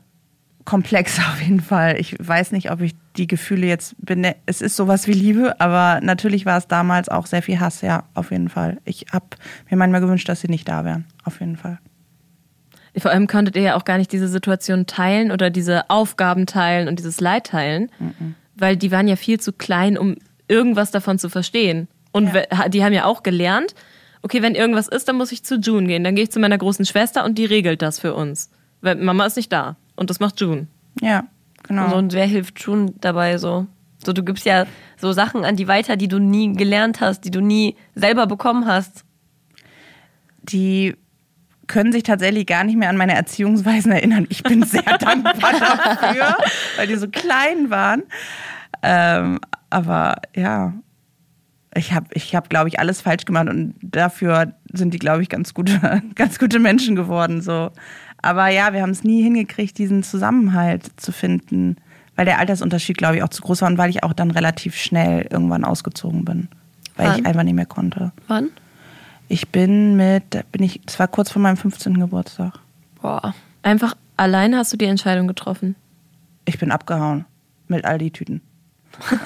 komplex auf jeden Fall. Ich weiß nicht, ob ich die Gefühle jetzt bin. Es ist sowas wie Liebe, aber natürlich war es damals auch sehr viel Hass, ja, auf jeden Fall. Ich habe mir manchmal gewünscht, dass sie nicht da wären, auf jeden Fall. Vor allem konntet ihr ja auch gar nicht diese Situation teilen oder diese Aufgaben teilen und dieses Leid teilen, weil die waren ja viel zu klein, um irgendwas davon zu verstehen. Und Ja. die haben ja auch gelernt, okay, wenn irgendwas ist, dann muss ich zu June gehen. Dann gehe ich zu meiner großen Schwester und die regelt das für uns. Weil Mama ist nicht da. Und das macht June. Ja, genau. So, und wer hilft schon dabei so? So, du gibst ja so Sachen an die weiter, die du nie gelernt hast, die du nie selber bekommen hast. die können sich tatsächlich gar nicht mehr an meine Erziehungsweisen erinnern. Ich bin sehr dankbar dafür, weil die so klein waren. Ähm, aber ja, ich habe, ich hab, glaube ich, alles falsch gemacht und dafür sind die, glaube ich, ganz gute, ganz gute Menschen geworden. So. Aber ja, wir haben es nie hingekriegt, diesen Zusammenhalt zu finden, weil der Altersunterschied, glaube ich, auch zu groß war und weil ich auch dann relativ schnell irgendwann ausgezogen bin, weil Wann? ich einfach nicht mehr konnte. Wann? Ich bin mit, bin ich, das war kurz vor meinem 15. Geburtstag. Boah. Einfach alleine hast du die Entscheidung getroffen. Ich bin abgehauen mit all die Tüten.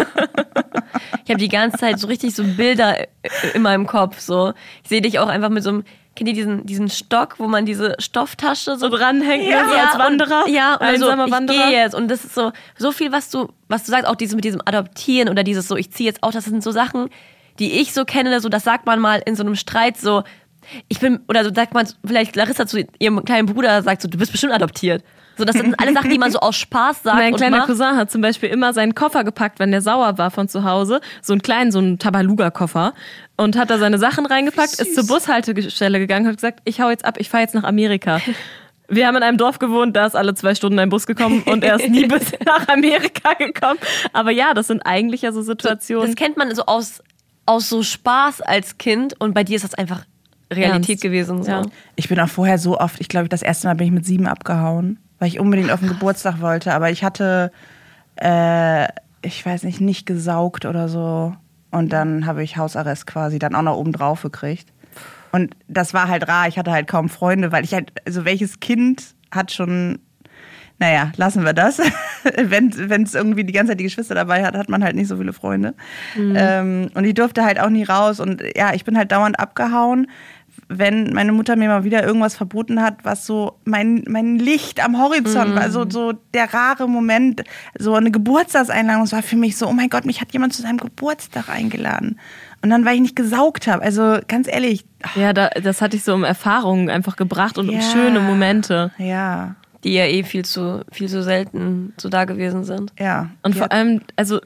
Ich habe die ganze Zeit so richtig so Bilder in meinem Kopf. So, ich sehe dich auch einfach mit so einem, kennt ihr diesen, diesen Stock, wo man diese Stofftasche so dranhängt, ja, ne, so als Wanderer. Und, ja, und dann so, einsamer ich Wanderer. gehe jetzt. Und das ist so, so viel, was du, was du sagst, auch dieses mit diesem Adoptieren oder dieses so, ich ziehe jetzt auch, das sind so Sachen, die ich so kenne, so, das sagt man mal in so einem Streit so, Ich bin, oder so sagt man, vielleicht Larissa zu ihrem kleinen Bruder sagt so, du bist bestimmt adoptiert. So, das sind alle Sachen, die man so aus Spaß sagt Mein und kleiner macht. Cousin hat zum Beispiel immer seinen Koffer gepackt, wenn der sauer war von zu Hause. So einen kleinen, so einen Tabaluga-Koffer. Und hat da seine Sachen reingepackt, ist zur Bushaltestelle gegangen und hat gesagt, ich hau jetzt ab, ich fahre jetzt nach Amerika. Wir haben in einem Dorf gewohnt, da ist alle zwei Stunden ein Bus gekommen und er ist nie bis nach Amerika gekommen. Aber ja, das sind eigentlich ja so Situationen. Das kennt man so aus, aus so Spaß als Kind und bei dir ist das einfach Realität Ernst. gewesen. So. Ja. Ich bin auch vorher so oft, ich glaube, das erste Mal bin ich mit sieben abgehauen, weil ich unbedingt auf den Geburtstag wollte. Aber ich hatte, äh, ich weiß nicht, nicht gesaugt oder so. Und dann habe ich Hausarrest quasi dann auch noch oben drauf gekriegt. Und das war halt rar. Ich hatte halt kaum Freunde, weil ich halt, also welches Kind hat schon, naja, lassen wir das. Wenn es irgendwie die ganze Zeit die Geschwister dabei hat, hat man halt nicht so viele Freunde. Ähm, und ich durfte halt auch nie raus. Und ja, ich bin halt dauernd abgehauen wenn meine Mutter mir mal wieder irgendwas verboten hat, was so mein, mein Licht am Horizont war, so, so der rare Moment, so eine Geburtstagseinladung, das war für mich so, oh mein Gott, mich hat jemand zu seinem Geburtstag eingeladen. Und dann, weil ich nicht gesaugt habe, also ganz ehrlich, Ja, da, das hatte ich so um Erfahrungen einfach gebracht und um Ja. schöne Momente. ja, Die ja eh viel zu, viel zu selten so da gewesen sind. ja. Und vor allem, also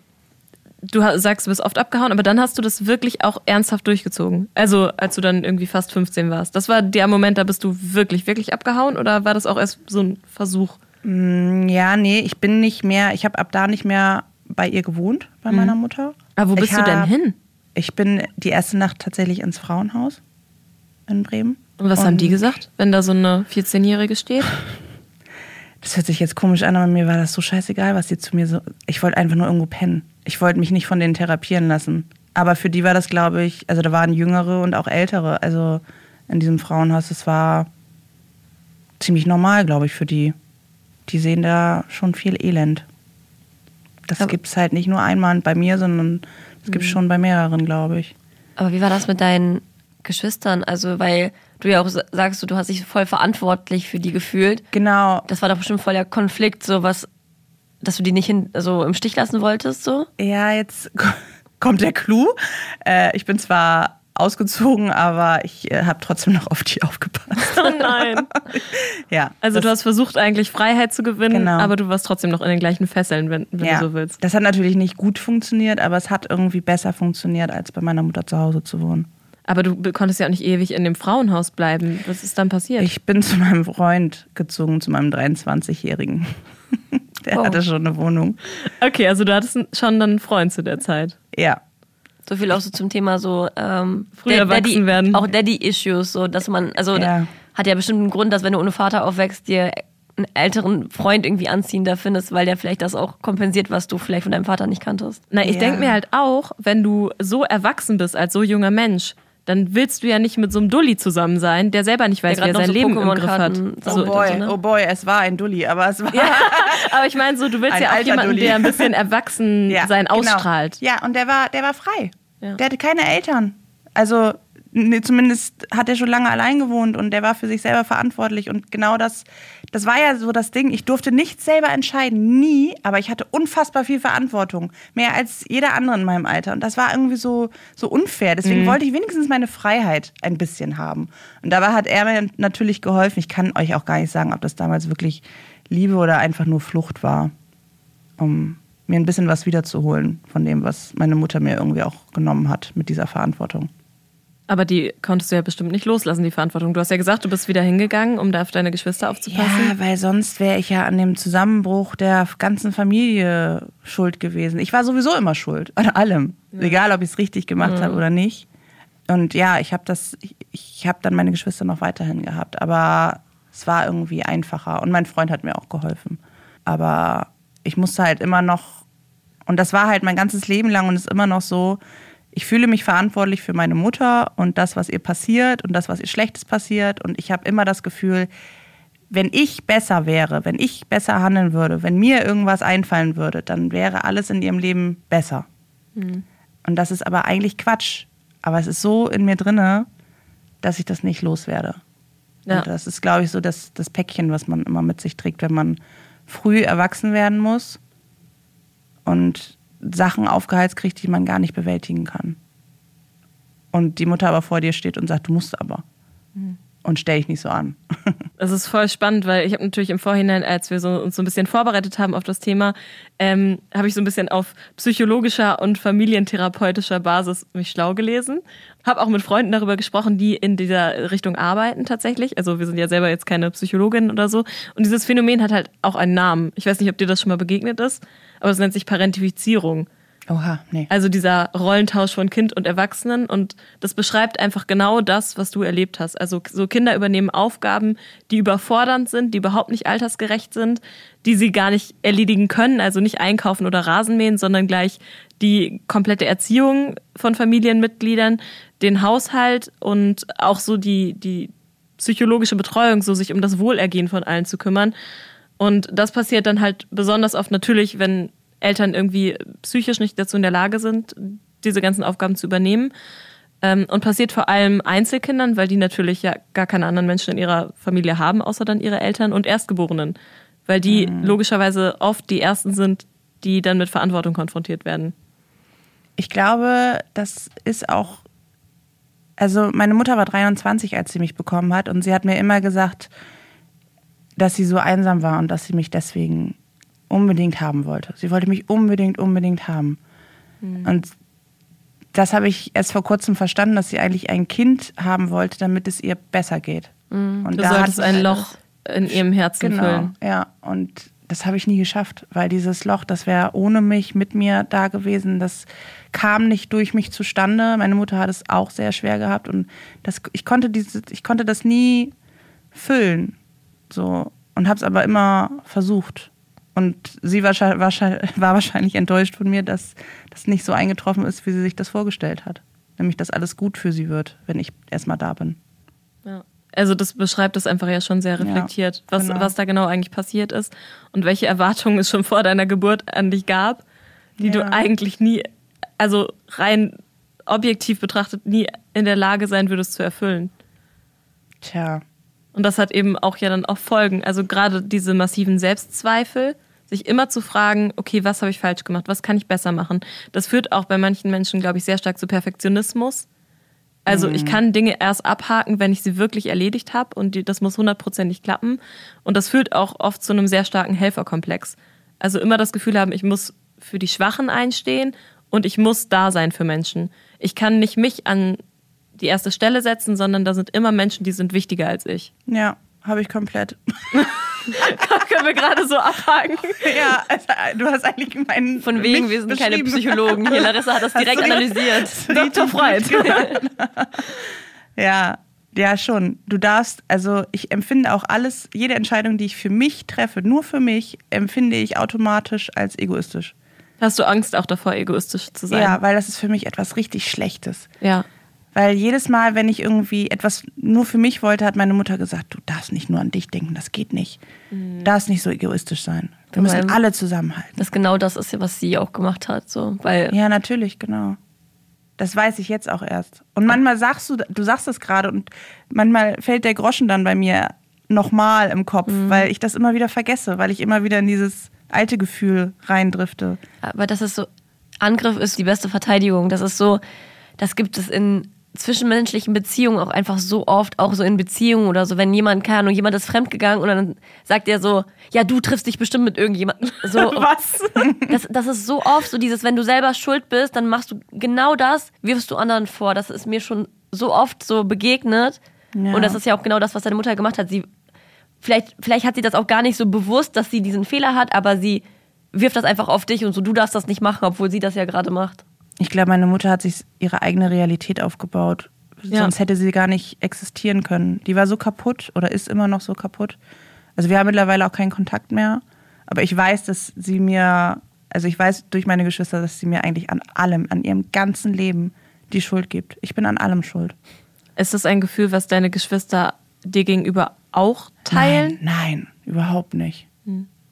du sagst, du bist oft abgehauen, aber dann hast du das wirklich auch ernsthaft durchgezogen. Also als du dann irgendwie fast 15 warst. Das war der Moment, da bist du wirklich, wirklich abgehauen oder war das auch erst so ein Versuch? Ja, nee, ich bin nicht mehr, ich habe ab da nicht mehr bei ihr gewohnt, bei meiner Mutter. Aber wo Ich bist du denn hab- hin? Ich bin die erste Nacht tatsächlich ins Frauenhaus in Bremen. Und was haben die gesagt, wenn da so eine 14-Jährige steht? Das hört sich jetzt komisch an, aber mir war das so scheißegal, was die zu mir so. Ich wollte einfach nur irgendwo pennen. Ich wollte mich nicht von denen therapieren lassen. Aber für die war das, glaube ich, also da waren Jüngere und auch Ältere. Also in diesem Frauenhaus, das war ziemlich normal, glaube ich, für die. Die sehen da schon viel Elend. Das gibt es halt nicht nur einmal bei mir, sondern das gibt es schon bei mehreren, glaube ich. Aber wie war das mit deinen Geschwistern? Also, weil du ja auch sa- sagst, du, du hast dich voll verantwortlich für die gefühlt. Genau. Das war doch bestimmt voll der Konflikt, so was, dass du die nicht hin, so im Stich lassen wolltest, so. Ja, jetzt kommt der Clou. Äh, ich bin zwar ausgezogen, aber ich äh, habe trotzdem noch auf die aufgepasst. Oh nein. Ja. Also du hast versucht eigentlich Freiheit zu gewinnen, Genau. aber du warst trotzdem noch in den gleichen Fesseln, wenn, wenn ja. du so willst. Das hat natürlich nicht gut funktioniert, aber es hat irgendwie besser funktioniert, als bei meiner Mutter zu Hause zu wohnen. Aber du konntest ja auch nicht ewig in dem Frauenhaus bleiben. Was ist dann passiert? Ich bin zu meinem Freund gezogen, zu meinem 23-Jährigen. Der Wow. hatte schon eine Wohnung. okay, also du hattest schon dann einen Freund zu der Zeit. Ja. So viel auch so zum Thema so ähm, Früh erwachsen werden. Auch Daddy-Issues, so dass man, also Ja. hat ja bestimmt einen Grund, dass wenn du ohne Vater aufwächst, dir einen älteren Freund irgendwie anziehender findest, weil der vielleicht das auch kompensiert, was du vielleicht von deinem Vater nicht kanntest. Na, ich Ja. denke mir halt auch, wenn du so erwachsen bist als so junger Mensch, dann willst du ja nicht mit so einem Dulli zusammen sein, der selber nicht weiß, wie er sein so Leben im Griff hat. Pokémon-Karten Oh So, boy, so, ne? oh boy, es war ein Dulli, aber es war. Aber ich meine, so du willst ja auch jemanden, Dulli. der ein bisschen erwachsen Ja, sein genau. ausstrahlt. Ja, und der war, der war frei. Ja. Der hatte keine Eltern. Also nee, zumindest hat er schon lange allein gewohnt und der war für sich selber verantwortlich. Und genau das, das war ja so das Ding. Ich durfte nichts selber entscheiden, nie, aber ich hatte unfassbar viel Verantwortung. Mehr als jeder andere in meinem Alter. Und das war irgendwie so, so unfair. Deswegen wollte ich wenigstens meine Freiheit ein bisschen haben. Und dabei hat er mir natürlich geholfen. Ich kann euch auch gar nicht sagen, ob das damals wirklich Liebe oder einfach nur Flucht war um mir ein bisschen was wiederzuholen von dem, was meine Mutter mir irgendwie auch genommen hat mit dieser Verantwortung. Aber die konntest du ja bestimmt nicht loslassen, die Verantwortung. Du hast ja gesagt, du bist wieder hingegangen, um da auf deine Geschwister aufzupassen. Ja, weil sonst wäre ich ja an dem Zusammenbruch der ganzen Familie schuld gewesen. Ich war sowieso immer schuld, an allem. Egal, ob ich es richtig gemacht habe oder nicht. Und ja, ich habe das, ich, ich habe dann meine Geschwister noch weiterhin gehabt, aber es war irgendwie einfacher und mein Freund hat mir auch geholfen. Aber ich musste halt immer noch, und das war halt mein ganzes Leben lang und ist immer noch so, ich fühle mich verantwortlich für meine Mutter und das, was ihr passiert und das, was ihr Schlechtes passiert. Und ich habe immer das Gefühl, wenn ich besser wäre, wenn ich besser handeln würde, wenn mir irgendwas einfallen würde, dann wäre alles in ihrem Leben besser. Und das ist aber eigentlich Quatsch. Aber es ist so in mir drinne, dass ich das nicht loswerde. Ja. Und das ist, glaube ich, so das, das Päckchen, was man immer mit sich trägt, wenn man früh erwachsen werden muss und Sachen aufgeheizt kriegt, die man gar nicht bewältigen kann. Und die Mutter aber vor dir steht und sagt, du musst aber. Und stell dich nicht so an. Das ist voll spannend, weil ich habe natürlich im Vorhinein, als wir so, uns so ein bisschen vorbereitet haben auf das Thema, ähm, habe ich so ein bisschen auf psychologischer und familientherapeutischer Basis mich schlau gelesen. Habe auch mit Freunden darüber gesprochen, die in dieser Richtung arbeiten tatsächlich. Also wir sind ja selber jetzt keine Psychologin oder so. Und dieses Phänomen hat halt auch einen Namen. Ich weiß nicht, ob dir das schon mal begegnet ist, aber es nennt sich Parentifizierung. Oha, nee. Also dieser Rollentausch von Kind und Erwachsenen und das beschreibt einfach genau das, was du erlebt hast. Also so Kinder übernehmen Aufgaben, die überfordernd sind, die überhaupt nicht altersgerecht sind, die sie gar nicht erledigen können, also nicht einkaufen oder Rasenmähen, sondern gleich die komplette Erziehung von Familienmitgliedern, den Haushalt und auch so die, die psychologische Betreuung, so sich um das Wohlergehen von allen zu kümmern. Und das passiert dann halt besonders oft natürlich, wenn Eltern irgendwie psychisch nicht dazu in der Lage sind, diese ganzen Aufgaben zu übernehmen. Ähm, und passiert vor allem Einzelkindern, weil die natürlich ja gar keine anderen Menschen in ihrer Familie haben, außer dann ihre Eltern und Erstgeborenen. Weil die logischerweise oft die Ersten sind, die dann mit Verantwortung konfrontiert werden. Ich glaube, das ist auch. Also, meine Mutter war 23, als sie mich bekommen hat, und sie hat mir immer gesagt, dass sie so einsam war und dass sie mich deswegen unbedingt haben wollte. Sie wollte mich unbedingt, unbedingt haben. Und das habe ich erst vor kurzem verstanden, dass sie eigentlich ein Kind haben wollte, damit es ihr besser geht. Und Du da hat solltest ein Loch in ihrem Herzen Genau, füllen. ja. Und das habe ich nie geschafft, weil dieses Loch, das wäre ohne mich mit mir da gewesen. Das kam nicht durch mich zustande. Meine Mutter hat es auch sehr schwer gehabt und das, ich konnte dieses, ich konnte das nie füllen, so und habe es aber immer versucht. Und sie war, war, wahrscheinlich enttäuscht von mir, dass das nicht so eingetroffen ist, wie sie sich das vorgestellt hat. Nämlich, dass alles gut für sie wird, wenn ich erstmal da bin. Ja. Also das beschreibt es einfach ja schon sehr reflektiert, was, genau. was da genau eigentlich passiert ist und welche Erwartungen es schon vor deiner Geburt an dich gab, die du Ja. eigentlich nie, also rein objektiv betrachtet, nie in der Lage sein würdest zu erfüllen. Tja, Und das hat eben auch ja dann auch Folgen. Also gerade diese massiven Selbstzweifel, sich immer zu fragen, okay, was habe ich falsch gemacht, was kann ich besser machen. Das führt auch bei manchen Menschen, glaube ich, sehr stark zu Perfektionismus. Also ich kann Dinge erst abhaken, wenn ich sie wirklich erledigt habe und die, das muss hundertprozentig klappen. Und das führt auch oft zu einem sehr starken Helferkomplex. Also immer das Gefühl haben, ich muss für die Schwachen einstehen und ich muss da sein für Menschen. Ich kann nicht mich an die erste Stelle setzen, sondern da sind immer Menschen, die sind wichtiger als ich. ja, habe ich komplett. Können wir gerade so abhaken? Ja, also, du hast eigentlich meinen. Von wegen, wir sind keine. Psychologen. Hier, Larissa hat das direkt Hast du- analysiert. Dr. Freud. Ja, ja, schon. Du darfst, also ich empfinde auch alles, jede Entscheidung, die ich für mich treffe, nur für mich, empfinde ich automatisch als egoistisch. Hast du Angst auch davor, egoistisch zu sein? Ja, weil das ist für mich etwas richtig Schlechtes. Ja. Weil jedes Mal, wenn ich irgendwie etwas nur für mich wollte, hat meine Mutter gesagt, du darfst nicht nur an dich denken, das geht nicht. Du darfst nicht so egoistisch sein. Wir müssen allem- alle zusammenhalten. Das genau das ist ja, was sie auch gemacht hat. So. Weil Ja, natürlich, genau. Das weiß ich jetzt auch erst. Und manchmal sagst du, du sagst das gerade und manchmal fällt der Groschen dann bei mir nochmal im Kopf, weil ich das immer wieder vergesse, weil ich immer wieder in dieses alte Gefühl reindrifte. Aber das ist so, Angriff ist die beste Verteidigung. Das ist so, das gibt es in zwischenmenschlichen Beziehungen auch einfach so oft, auch so in Beziehungen oder so, wenn jemand, keine Ahnung, jemand ist fremdgegangen und dann sagt er so, ja, du triffst dich bestimmt mit irgendjemandem. So, Was? das, das ist so oft so dieses, wenn du selber schuld bist, dann machst du genau das, wirfst du anderen vor. Das ist mir schon so oft so begegnet. Ja. Und das ist ja auch genau das, was deine Mutter gemacht hat. Sie, vielleicht, vielleicht hat sie das auch gar nicht so bewusst, dass sie diesen Fehler hat, aber sie wirft das einfach auf dich und so, du darfst das nicht machen, obwohl sie das ja gerade macht. Ich glaube, meine Mutter hat sich ihre eigene Realität aufgebaut. Ja. Sonst hätte sie gar nicht existieren können. Die war so kaputt oder ist immer noch so kaputt. Also wir haben mittlerweile auch keinen Kontakt mehr. Aber ich weiß, dass sie mir, also ich weiß durch meine Geschwister, dass sie mir eigentlich an allem, an ihrem ganzen Leben die Schuld gibt. Ich bin an allem schuld. Ist das ein Gefühl, was deine Geschwister dir gegenüber auch teilen? Nein, nein, überhaupt nicht.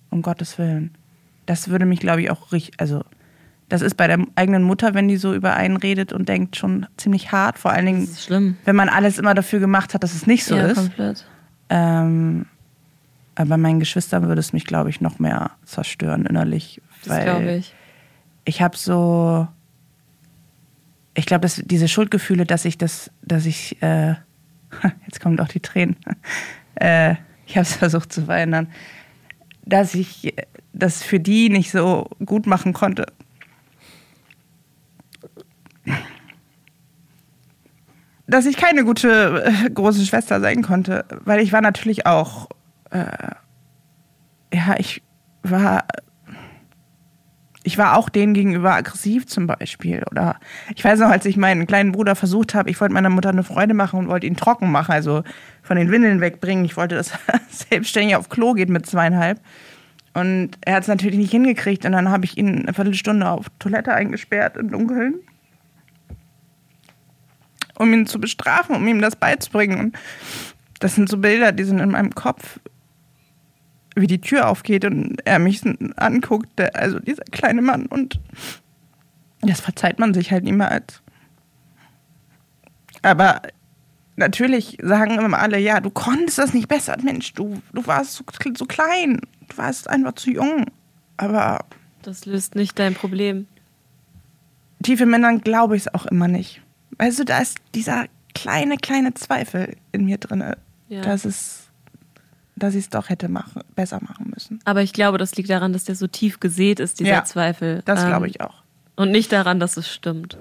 Um Gottes Willen. Das würde mich, glaube ich, auch richtig, also das ist bei der eigenen Mutter, wenn die so über einen redet und denkt, schon ziemlich hart. Vor allen Dingen, wenn man alles immer dafür gemacht hat, dass es nicht so ja, ist. komplett. Ähm, aber bei meinen Geschwistern würde es mich, glaube ich, noch mehr zerstören innerlich. Das glaube ich. ich habe so, ich glaube, dass diese Schuldgefühle, dass ich das, dass ich äh, jetzt kommen doch die Tränen. Äh, ich habe es versucht zu verändern, dass ich das für die nicht so gut machen konnte. Dass ich keine gute äh, große Schwester sein konnte, weil ich war natürlich auch, äh, ja, ich war ich war auch denen gegenüber aggressiv zum Beispiel. Oder ich weiß noch, als ich meinen kleinen Bruder versucht habe, ich wollte meiner Mutter eine Freude machen und wollte ihn trocken machen, also von den Windeln wegbringen. Ich wollte, dass er selbstständig auf Klo geht mit zweieinhalb. Und er hat es natürlich nicht hingekriegt. Und dann habe ich ihn eine Viertelstunde auf Toilette eingesperrt im Dunkeln, um ihn zu bestrafen, um ihm das beizubringen. Und das sind so Bilder, die sind in meinem Kopf wie die Tür aufgeht und er mich anguckt, also dieser kleine Mann. Und das verzeiht man sich halt niemals. Aber natürlich sagen immer alle, ja, du konntest das nicht besser. Mensch, du, du warst so, so klein. Du warst einfach zu jung. Aber. Das löst nicht dein Problem. Tiefe Männern glaube ich es auch immer nicht. Du, da ist dieser kleine, kleine Zweifel in mir drin. Ja. Das ist dass ich es doch hätte machen, besser machen müssen. Aber ich glaube, das liegt daran, dass der so tief gesät ist, dieser ja, Zweifel. Das glaube ähm, ich auch. Und nicht daran, dass es stimmt.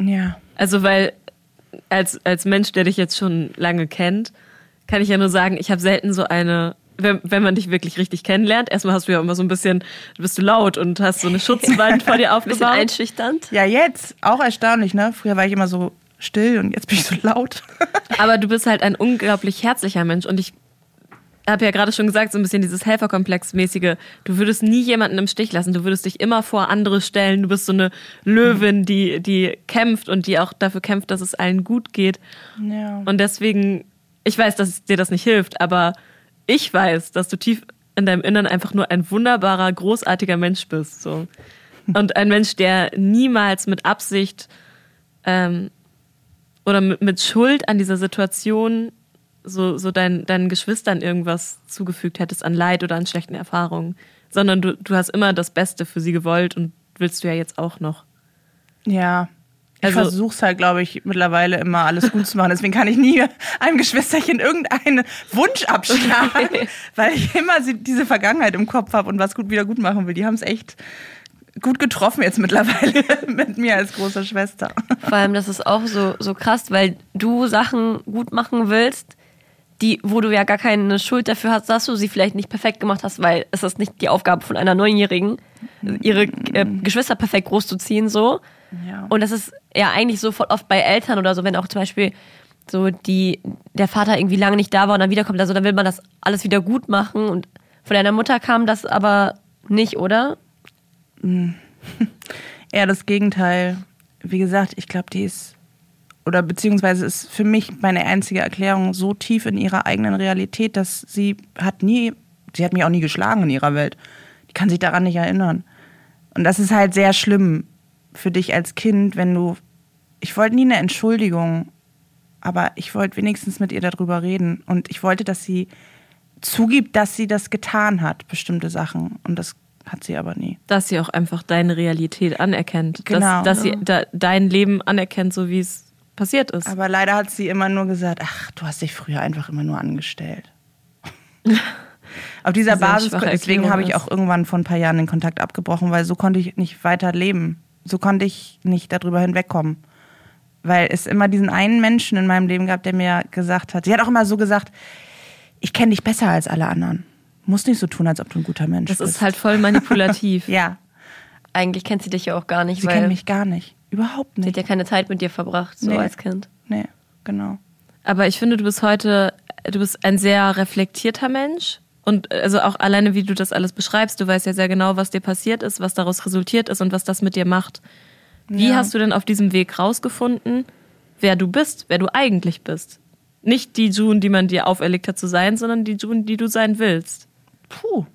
Ja. Also, weil als, als Mensch, der dich jetzt schon lange kennt, kann ich ja nur sagen, ich habe selten so eine, wenn, wenn man dich wirklich richtig kennenlernt, erstmal hast du ja immer so ein bisschen, du bist du laut und hast so eine Schutzwand vor dir aufgebaut. Ein bisschen einschüchternd. Ja, jetzt auch erstaunlich, ne? Früher war ich immer so still und jetzt bin ich so laut. Aber du bist halt ein unglaublich herzlicher Mensch und ich habe ja gerade schon gesagt, so ein bisschen dieses Helferkomplex-mäßige. Du würdest nie jemanden im Stich lassen. Du würdest dich immer vor andere stellen. Du bist so eine Löwin, die, die kämpft und die auch dafür kämpft, dass es allen gut geht. Ja. Und deswegen, ich weiß, dass dir das nicht hilft, aber ich weiß, dass du tief in deinem Innern einfach nur ein wunderbarer, großartiger Mensch bist. So. Und ein Mensch, der niemals mit Absicht ähm, oder mit, mit Schuld an dieser Situation so, so dein, deinen Geschwistern irgendwas zugefügt hättest an Leid oder an schlechten Erfahrungen, sondern du, du hast immer das Beste für sie gewollt und willst du ja jetzt auch noch. Ja. Ich also, versuche halt, glaube ich, mittlerweile immer alles gut zu machen. Deswegen kann ich nie einem Geschwisterchen irgendeinen Wunsch abschlagen, weil ich immer diese Vergangenheit im Kopf habe und was gut wieder gut machen will. Die haben es echt gut getroffen jetzt mittlerweile mit mir als großer Schwester. Vor allem, das ist auch so, so krass, weil du Sachen gut machen willst, die, wo du ja gar keine Schuld dafür hast, dass du sie vielleicht nicht perfekt gemacht hast, weil es ist nicht die Aufgabe von einer Neunjährigen, ihre äh, Geschwister perfekt großzuziehen, so. Ja. Und das ist ja eigentlich so oft bei Eltern oder so, wenn auch zum Beispiel so die, der Vater irgendwie lange nicht da war und dann wiederkommt, also dann will man das alles wieder gut machen und von deiner Mutter kam das aber nicht, oder? Eher das Gegenteil. Wie gesagt, ich glaube, die ist oder beziehungsweise ist für mich meine einzige Erklärung so tief in ihrer eigenen Realität, dass sie hat nie, sie hat mich auch nie geschlagen in ihrer Welt. Die kann sich daran nicht erinnern. Und das ist halt sehr schlimm für dich als Kind, wenn du, ich wollte nie eine Entschuldigung, aber ich wollte wenigstens mit ihr darüber reden. Und ich wollte, dass sie zugibt, dass sie das getan hat, bestimmte Sachen. Und das hat sie aber nie. Dass sie auch einfach deine Realität anerkennt. Genau. Dass, dass sie da, dein Leben anerkennt, so wie es passiert ist. Aber leider hat sie immer nur gesagt, ach, du hast dich früher einfach immer nur angestellt. Auf dieser Basis, deswegen habe ich auch irgendwann vor ein paar Jahren den Kontakt abgebrochen, weil so konnte ich nicht weiter leben. So konnte ich nicht darüber hinwegkommen. Weil es immer diesen einen Menschen in meinem Leben gab, der mir gesagt hat, sie hat auch immer so gesagt, ich kenne dich besser als alle anderen. Muss nicht so tun, als ob du ein guter Mensch das bist. Das ist halt voll manipulativ. ja. Eigentlich kennt sie dich ja auch gar nicht. Sie kennt mich gar nicht. Überhaupt nicht. Sie hat ja keine Zeit mit dir verbracht, so nee. als Kind. Nee, genau. Aber ich finde, du bist heute, du bist ein sehr reflektierter Mensch. Und also auch alleine, wie du das alles beschreibst, du weißt ja sehr genau, was dir passiert ist, was daraus resultiert ist und was das mit dir macht. Wie ja. hast du denn auf diesem Weg rausgefunden, wer du bist, wer du eigentlich bist? Nicht die June, die man dir auferlegt hat zu sein, sondern die June, die du sein willst. Puh.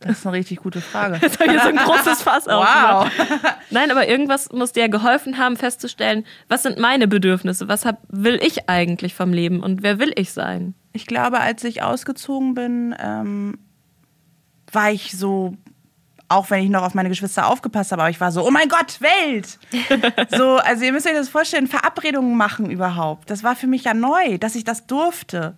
Das ist eine richtig gute Frage. Jetzt habe ich so ein großes Fass wow. Nein, aber irgendwas muss dir geholfen haben, festzustellen, was sind meine Bedürfnisse, was hab, will ich eigentlich vom Leben und wer will ich sein? Ich glaube, als ich ausgezogen bin, ähm, war ich so auch wenn ich noch auf meine Geschwister aufgepasst habe, aber ich war so, oh mein Gott, Welt! so, also ihr müsst euch das vorstellen, Verabredungen machen überhaupt. Das war für mich ja neu, dass ich das durfte.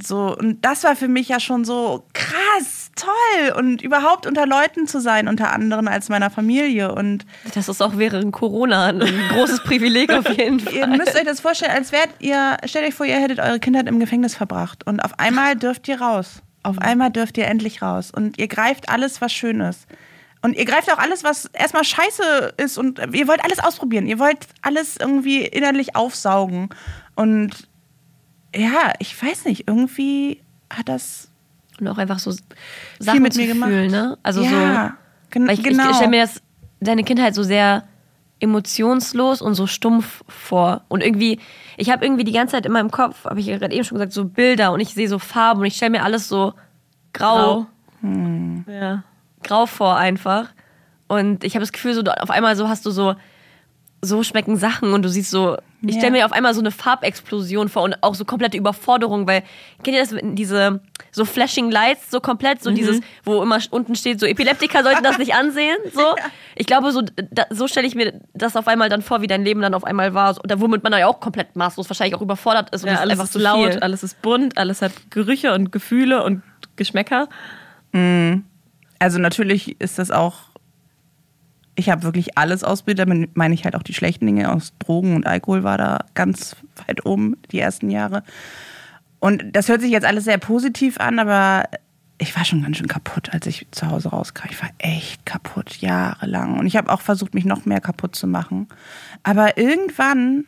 So, und das war für mich ja schon so krass, toll und überhaupt unter Leuten zu sein, unter anderen als meiner Familie. Und Das ist auch während Corona ein großes Privileg auf jeden Fall. ihr müsst euch das vorstellen, als wärt ihr, stellt euch vor, ihr hättet eure Kindheit im Gefängnis verbracht und auf einmal dürft ihr raus. Auf einmal dürft ihr endlich raus und ihr greift alles, was schön ist. Und ihr greift auch alles, was erstmal scheiße ist und ihr wollt alles ausprobieren. Ihr wollt alles irgendwie innerlich aufsaugen. Und ja, ich weiß nicht, irgendwie hat das Und auch einfach so Sachen mit mir gemacht. fühlen, ne? Also ja, gen so, weil ich, genau. ich stelle mir das, deine Kindheit so sehr emotionslos und so stumpf vor. Und irgendwie, ich habe irgendwie die ganze Zeit in meinem Kopf, habe ich gerade eben schon gesagt, so Bilder und ich sehe so Farben und ich stelle mir alles so grau, Grau. Ja. grau vor einfach. Und ich habe das Gefühl, so auf einmal so hast du so, so schmecken Sachen und du siehst so, ich Ja. stelle mir auf einmal so eine Farbexplosion vor und auch so komplette Überforderung, weil, kennt ihr das, diese, so Flashing Lights, so komplett, so dieses, wo immer unten steht, so Epileptiker sollten das nicht ansehen, so. Ich glaube, so, da, so stelle ich mir das auf einmal dann vor, wie dein Leben dann auf einmal war, so, womit man ja auch komplett maßlos wahrscheinlich auch überfordert ist und Ja, ist alles einfach ist zu laut, viel. alles ist bunt, alles hat Gerüche und Gefühle und Geschmäcker. Also natürlich ist das auch. Ich habe wirklich alles ausbildet, damit meine ich halt auch die schlechten Dinge aus Drogen und Alkohol war da ganz weit oben die ersten Jahre. Und das hört sich jetzt alles sehr positiv an, aber ich war schon ganz schön kaputt, als ich zu Hause rauskam. Ich war echt kaputt, jahrelang. Und ich habe auch versucht, mich noch mehr kaputt zu machen. Aber irgendwann,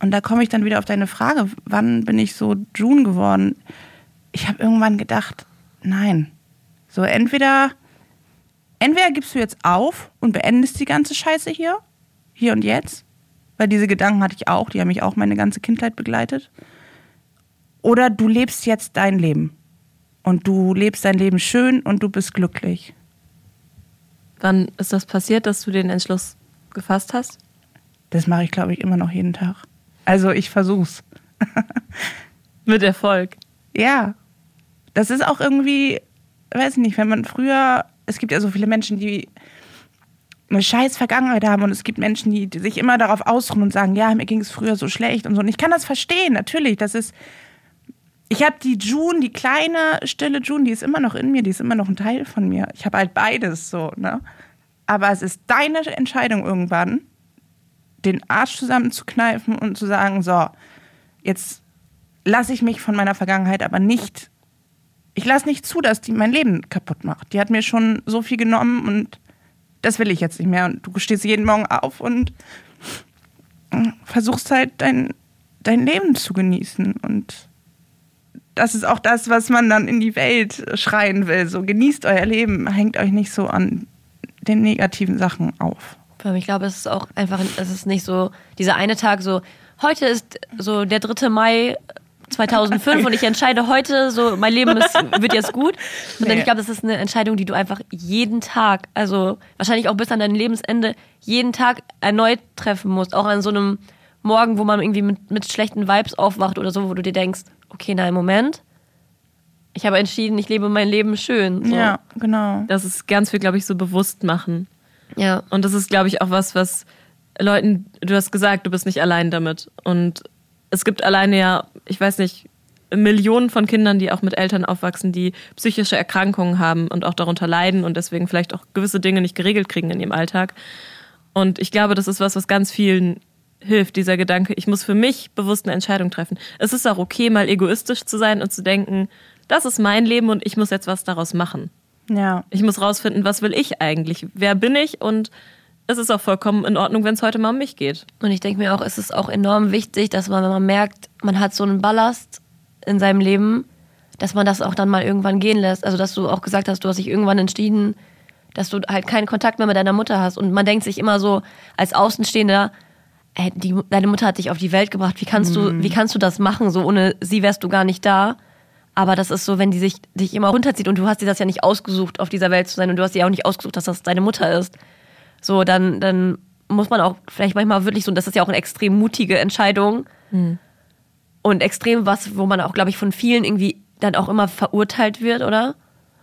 und da komme ich dann wieder auf deine Frage, wann bin ich so June geworden? Ich habe irgendwann gedacht, nein. So entweder, entweder gibst du jetzt auf und beendest die ganze Scheiße hier, hier und jetzt, weil diese Gedanken hatte ich auch, die haben mich auch meine ganze Kindheit begleitet. Oder du lebst jetzt dein Leben. Und du lebst dein Leben schön und du bist glücklich. Wann ist das passiert, dass du den Entschluss gefasst hast? Das mache ich, glaube ich, immer noch jeden Tag. Also ich versuch's. Mit Erfolg. Ja. Das ist auch irgendwie, weiß ich nicht, wenn man früher, es gibt ja so viele Menschen, die eine scheiß Vergangenheit haben und es gibt Menschen, die, die sich immer darauf ausruhen und sagen, ja, mir ging es früher so schlecht und so. Und ich kann das verstehen, natürlich. Das ist, ich habe die June, die kleine, stille June, die ist immer noch in mir, die ist immer noch ein Teil von mir. Ich habe halt beides so, ne? Aber es ist deine Entscheidung irgendwann, den Arsch zusammenzukneifen und zu sagen, so, jetzt lasse ich mich von meiner Vergangenheit aber nicht, ich lasse nicht zu, dass die mein Leben kaputt macht. Die hat mir schon so viel genommen und das will ich jetzt nicht mehr. Und du stehst jeden Morgen auf und versuchst halt dein, dein Leben zu genießen. Und das ist auch das, was man dann in die Welt schreien will. So genießt euer Leben, hängt euch nicht so an den negativen Sachen auf. Ich glaube, es ist auch einfach, es ist nicht so, dieser eine Tag so, heute ist so der 3. Mai 2005 und ich entscheide heute so, mein Leben ist, wird jetzt gut. Sondern Nee. ich glaube, das ist eine Entscheidung, die du einfach jeden Tag, also wahrscheinlich auch bis an dein Lebensende, jeden Tag erneut treffen musst. Auch an so einem Morgen, wo man irgendwie mit, mit schlechten Vibes aufwacht oder so, wo du dir denkst, okay, nein, Moment. Ich habe entschieden, ich lebe mein Leben schön. So. Ja, genau. Das ist ganz viel, glaube ich, so bewusst machen. ja. Und das ist, glaube ich, auch was, was Leuten, du hast gesagt, du bist nicht allein damit. Und es gibt alleine ja, ich weiß nicht, Millionen von Kindern, die auch mit Eltern aufwachsen, die psychische Erkrankungen haben und auch darunter leiden und deswegen vielleicht auch gewisse Dinge nicht geregelt kriegen in ihrem Alltag. Und ich glaube, das ist was, was ganz vielen hilft, dieser Gedanke, ich muss für mich bewusst eine Entscheidung treffen. Es ist auch okay, mal egoistisch zu sein und zu denken, das ist mein Leben und ich muss jetzt was daraus machen. Ja. Ich muss rausfinden, was will ich eigentlich? Wer bin ich? Und es ist auch vollkommen in Ordnung, wenn es heute mal um mich geht. Und ich denke mir auch, es ist auch enorm wichtig, dass man, wenn man merkt, man hat so einen Ballast in seinem Leben, dass man das auch dann mal irgendwann gehen lässt. Also, dass du auch gesagt hast, du hast dich irgendwann entschieden, dass du halt keinen Kontakt mehr mit deiner Mutter hast. Und man denkt sich immer so, als Außenstehender, ey, die, deine Mutter hat dich auf die Welt gebracht. Wie kannst du, wie kannst du das machen? So ohne sie wärst du gar nicht da. Aber das ist so, wenn die sich dich immer runterzieht und du hast dir das ja nicht ausgesucht, auf dieser Welt zu sein und du hast dir auch nicht ausgesucht, dass das deine Mutter ist. So, dann, dann muss man auch vielleicht manchmal wirklich so, und das ist ja auch eine extrem mutige Entscheidung und extrem was, wo man auch, glaube ich, von vielen irgendwie dann auch immer verurteilt wird, oder?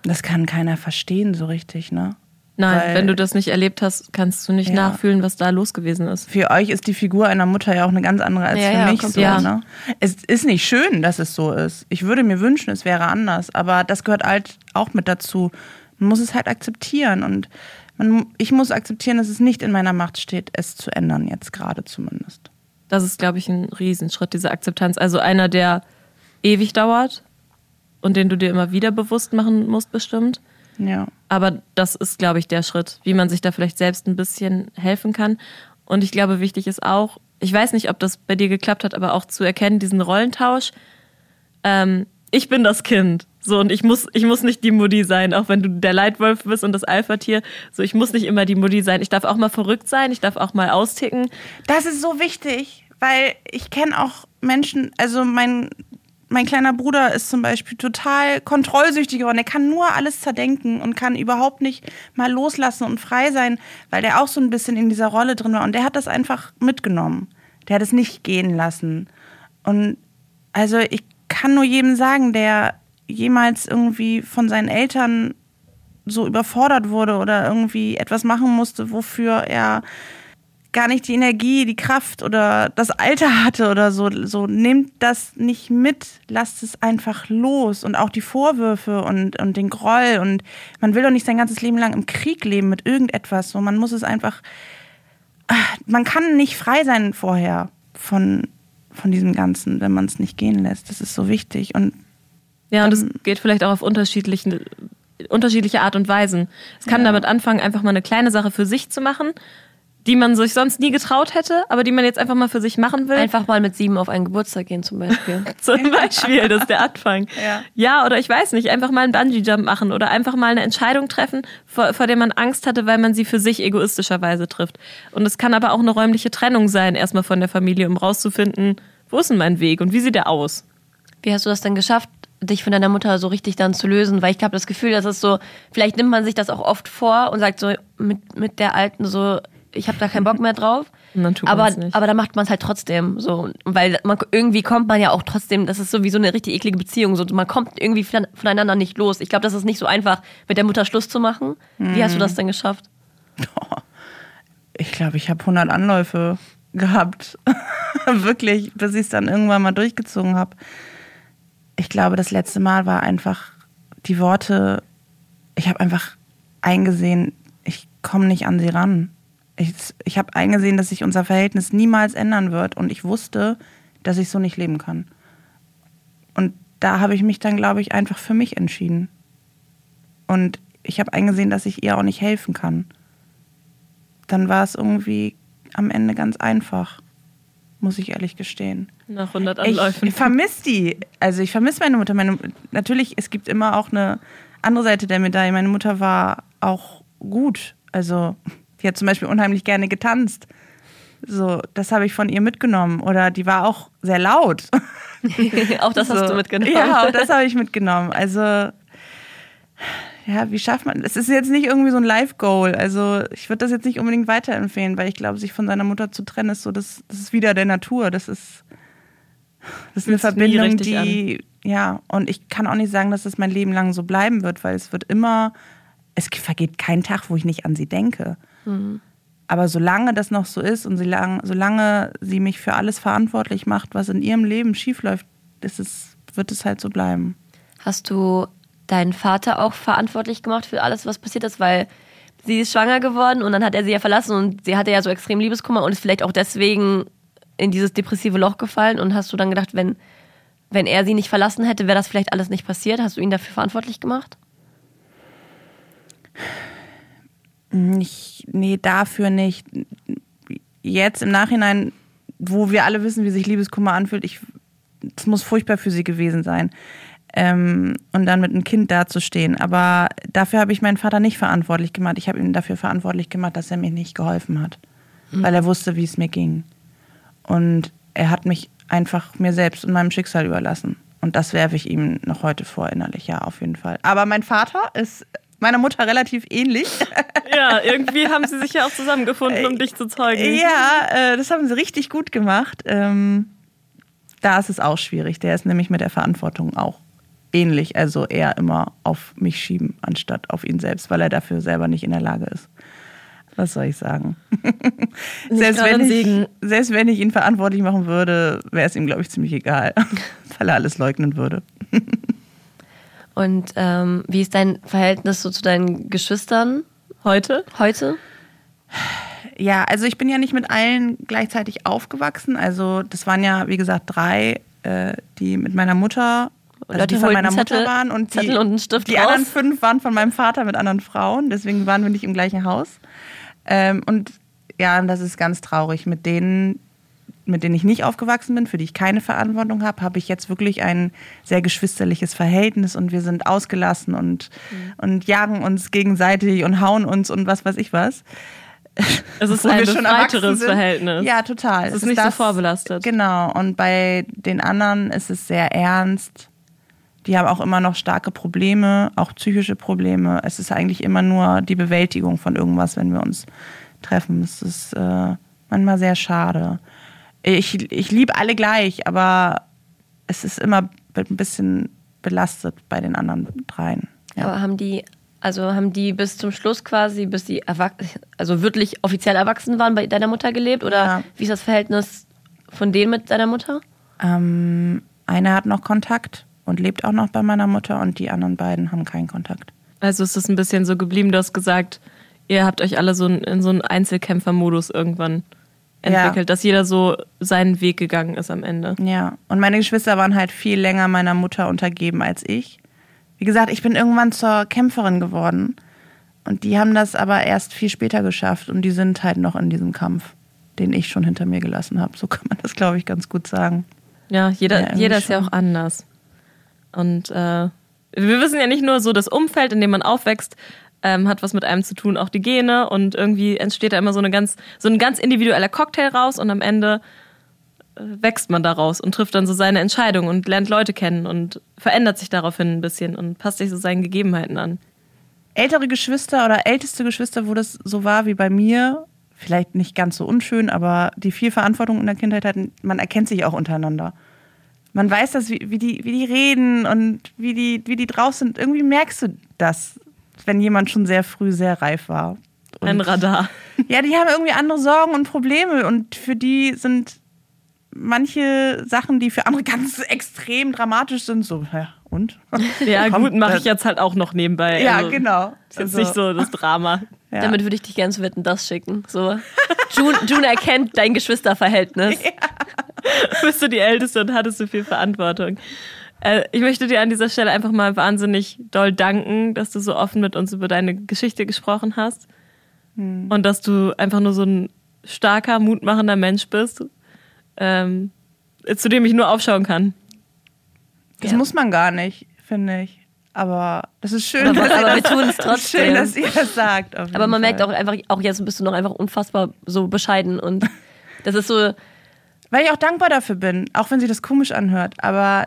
Das kann keiner verstehen so richtig, ne? Nein, Weil- wenn du das nicht erlebt hast, kannst du nicht Ja. nachfühlen, was da los gewesen ist. Für euch ist die Figur einer Mutter ja auch eine ganz andere als Ja, für ja, mich. So, ne? Es ist nicht schön, dass es so ist. Ich würde mir wünschen, es wäre anders. Aber das gehört halt auch mit dazu. Man muss es halt akzeptieren. Und man, ich muss akzeptieren, dass es nicht in meiner Macht steht, es zu ändern, jetzt gerade zumindest. Das ist, glaube ich, ein Riesenschritt, diese Akzeptanz. Also einer, der ewig dauert und den du dir immer wieder bewusst machen musst, bestimmt. Ja. Aber das ist, glaube ich, der Schritt, wie man sich da vielleicht selbst ein bisschen helfen kann. Und ich glaube, wichtig ist auch, ich weiß nicht, ob das bei dir geklappt hat, aber auch zu erkennen, diesen Rollentausch. Ähm, ich bin das Kind. So, und ich muss, ich muss nicht die Mutti sein, auch wenn du der Leitwolf bist und das Alpha-Tier. So, ich muss nicht immer die Mutti sein. Ich darf auch mal verrückt sein, ich darf auch mal austicken. Das ist so wichtig, weil ich kenne auch Menschen, also mein, mein kleiner Bruder ist zum Beispiel total kontrollsüchtig geworden. Er kann nur alles zerdenken und kann überhaupt nicht mal loslassen und frei sein, weil der auch so ein bisschen in dieser Rolle drin war. Und der hat das einfach mitgenommen. Der hat es nicht gehen lassen. Und also ich kann nur jedem sagen, der jemals irgendwie von seinen Eltern so überfordert wurde oder irgendwie etwas machen musste, wofür er gar nicht die Energie, die Kraft oder das Alter hatte oder so. So nehmt das nicht mit, lasst es einfach los und auch die Vorwürfe und, und den Groll und man will doch nicht sein ganzes Leben lang im Krieg leben mit irgendetwas. So, man muss es einfach, ah, man kann nicht frei sein vorher von, von diesem Ganzen, wenn man es nicht gehen lässt. Das ist so wichtig und Ja, und es Ähm, geht vielleicht auch auf unterschiedlichen, unterschiedliche Art und Weisen. Es kann damit anfangen, einfach mal eine kleine Sache für sich zu machen, die man sich sonst nie getraut hätte, aber die man jetzt einfach mal für sich machen will. Einfach mal mit sieben auf einen Geburtstag gehen zum Beispiel. Zum Beispiel, das ist der Anfang. Ja. ja, oder ich weiß nicht, einfach mal einen Bungee-Jump machen oder einfach mal eine Entscheidung treffen, vor, vor der man Angst hatte, weil man sie für sich egoistischerweise trifft. Und es kann aber auch eine räumliche Trennung sein, erstmal von der Familie, um rauszufinden, wo ist denn mein Weg und wie sieht der aus? Wie hast du das denn geschafft, dich von deiner Mutter so richtig dann zu lösen? Weil ich habe das Gefühl, dass es so, vielleicht nimmt man sich das auch oft vor und sagt so mit, mit der alten so, ich habe da keinen Bock mehr drauf. Dann tut aber, aber dann macht man es halt trotzdem so, weil man irgendwie kommt man ja auch trotzdem, das ist so wie so eine richtig eklige Beziehung, so man kommt irgendwie von- voneinander nicht los. Ich glaube, das ist nicht so einfach, mit der Mutter Schluss zu machen. Wie hast du das denn geschafft? ich glaube, ich habe 100 Anläufe gehabt. Wirklich, bis ich es dann irgendwann mal durchgezogen habe. Ich glaube, das letzte Mal war einfach die Worte, ich habe einfach eingesehen, ich komme nicht an sie ran. Ich, ich habe eingesehen, dass sich unser Verhältnis niemals ändern wird und ich wusste, dass ich so nicht leben kann. Und da habe ich mich dann, glaube ich, einfach für mich entschieden. Und ich habe eingesehen, dass ich ihr auch nicht helfen kann dann war es irgendwie am Ende ganz einfach, muss ich ehrlich gestehen. Nach 100 Anläufen. Ich vermisse die. Also ich vermisse meine Mutter. Meine, natürlich, es gibt immer auch eine andere Seite der Medaille. Meine Mutter war auch gut. Also die hat zum Beispiel unheimlich gerne getanzt. So, das habe ich von ihr mitgenommen. Oder die war auch sehr laut. auch das hast So. du mitgenommen. Ja, auch das habe ich mitgenommen. Also, ja, wie schafft man Es ist jetzt nicht irgendwie so ein Life-Goal. Also, ich würde das jetzt nicht unbedingt weiterempfehlen, weil ich glaube, sich von seiner Mutter zu trennen, ist so, das, das ist wieder der Natur. Das ist, das ist eine Verbindung, die, ja, und ich kann auch nicht sagen, dass das mein Leben lang so bleiben wird, weil es wird immer, es vergeht kein Tag, wo ich nicht an sie denke. Aber solange das noch so ist und solange, solange sie mich für alles verantwortlich macht, was in ihrem Leben schiefläuft, ist es, wird es halt so bleiben. Hast du deinen Vater auch verantwortlich gemacht für alles, was passiert ist? Weil sie ist schwanger geworden und dann hat er sie ja verlassen und sie hatte ja so extrem Liebeskummer und ist vielleicht auch deswegen in dieses depressive Loch gefallen. Und hast du dann gedacht, wenn, wenn er sie nicht verlassen hätte, wäre das vielleicht alles nicht passiert? Hast du ihn dafür verantwortlich gemacht? Nicht, nee, dafür nicht. Jetzt im Nachhinein, wo wir alle wissen, wie sich Liebeskummer anfühlt, ich, es muss furchtbar für sie gewesen sein. Ähm, und dann mit einem Kind dazustehen. Aber dafür habe ich meinen Vater nicht verantwortlich gemacht. Ich habe ihn dafür verantwortlich gemacht, dass er mir nicht geholfen hat. Weil er wusste, wie es mir ging. Und er hat mich einfach mir selbst und meinem Schicksal überlassen. Und das werfe ich ihm noch heute vor, innerlich, ja, auf jeden Fall. Aber mein Vater ist meiner Mutter relativ ähnlich. Ja, irgendwie haben sie sich ja auch zusammengefunden, um dich zu zeugen. Ja, äh, das haben sie richtig gut gemacht. Ähm, da ist es auch schwierig. Der ist nämlich mit der Verantwortung auch ähnlich, also eher immer auf mich schieben, anstatt auf ihn selbst, weil er dafür selber nicht in der Lage ist. Was soll ich sagen? selbst, wenn ich, selbst wenn ich ihn verantwortlich machen würde, wäre es ihm, glaube ich, ziemlich egal, weil er alles leugnen würde. Und ähm, wie ist dein Verhältnis so zu deinen Geschwistern Heute? heute? Ja, also ich bin ja nicht mit allen gleichzeitig aufgewachsen. Also das waren ja, wie gesagt, drei, äh, die mit meiner Mutter, also Leute, die von meiner Mutter Zettel- waren und die, und die anderen fünf waren von meinem Vater mit anderen Frauen. Deswegen waren wir nicht im gleichen Haus. Ähm, und ja, das ist ganz traurig. Mit denen, mit denen ich nicht aufgewachsen bin, für die ich keine Verantwortung habe, habe ich jetzt wirklich ein sehr geschwisterliches Verhältnis und wir sind ausgelassen und, Mhm. und jagen uns gegenseitig und hauen uns und was weiß ich was. Es ist ein sind. Verhältnis. Ja, total. Es ist nicht so vorbelastet. Genau. Und bei den anderen ist es sehr ernst. Die haben auch immer noch starke Probleme, auch psychische Probleme. Es ist eigentlich immer nur die Bewältigung von irgendwas, wenn wir uns treffen. Es ist äh, manchmal sehr schade. Ich, ich liebe alle gleich, aber es ist immer ein bisschen belastet bei den anderen dreien. Ja. Aber haben die, also haben die bis zum Schluss quasi, bis sie also wirklich offiziell erwachsen waren, bei deiner Mutter gelebt? Oder Ja. wie ist das Verhältnis von denen mit deiner Mutter? Ähm, einer hat noch Kontakt und lebt auch noch bei meiner Mutter und die anderen beiden haben keinen Kontakt. Also ist es ein bisschen so geblieben, du hast gesagt, ihr habt euch alle so in, in so einen Einzelkämpfermodus irgendwann entwickelt, dass jeder so seinen Weg gegangen ist am Ende. Ja, und meine Geschwister waren halt viel länger meiner Mutter untergeben als ich. Wie gesagt, ich bin irgendwann zur Kämpferin geworden und die haben das aber erst viel später geschafft und die sind halt noch in diesem Kampf, den ich schon hinter mir gelassen habe. So kann man das, glaube ich, ganz gut sagen. Ja, jeder, Ja, jeder ist ja auch anders. Und äh, wir wissen ja nicht nur so, das Umfeld, in dem man aufwächst, ähm, hat was mit einem zu tun, auch die Gene und irgendwie entsteht da immer so eine ganz, so ein ganz individueller Cocktail raus und am Ende äh, wächst man daraus und trifft dann so seine Entscheidung und lernt Leute kennen und verändert sich daraufhin ein bisschen und passt sich so seinen Gegebenheiten an. Ältere Geschwister oder älteste Geschwister, wo das so war wie bei mir, vielleicht nicht ganz so unschön, aber die viel Verantwortung in der Kindheit hatten, man erkennt sich auch untereinander. Man weiß das, wie, wie, die, wie die reden und wie die, wie die drauf sind. Irgendwie merkst du das, wenn jemand schon sehr früh sehr reif war. Und Ein Radar. Ja, die haben irgendwie andere Sorgen und Probleme und für die sind manche Sachen, die für andere ganz extrem dramatisch sind, so, ja, und? Ja, Komm, gut, mache äh, ich jetzt halt auch noch nebenbei. Ja, Also, genau. Ist jetzt Also, nicht so das Drama. ja. Damit würde ich dich gerne zu Wetten, das schicken. So. June, June erkennt dein Geschwisterverhältnis. bist du die Älteste und hattest so viel Verantwortung. Äh, ich möchte dir an dieser Stelle einfach mal wahnsinnig doll danken, dass du so offen mit uns über deine Geschichte gesprochen hast. Und dass du einfach nur so ein starker, mutmachender Mensch bist, ähm, zu dem ich nur aufschauen kann. Das Ja. muss man gar nicht, finde ich. Aber das ist schön, Aber, dass, aber wir ihr das, tun es trotzdem. schön, dass ihr das sagt. Aber man merkt Fall. auch einfach, auch jetzt bist du noch einfach unfassbar so bescheiden und das ist so, Weil ich auch dankbar dafür bin, auch wenn sich das komisch anhört. Aber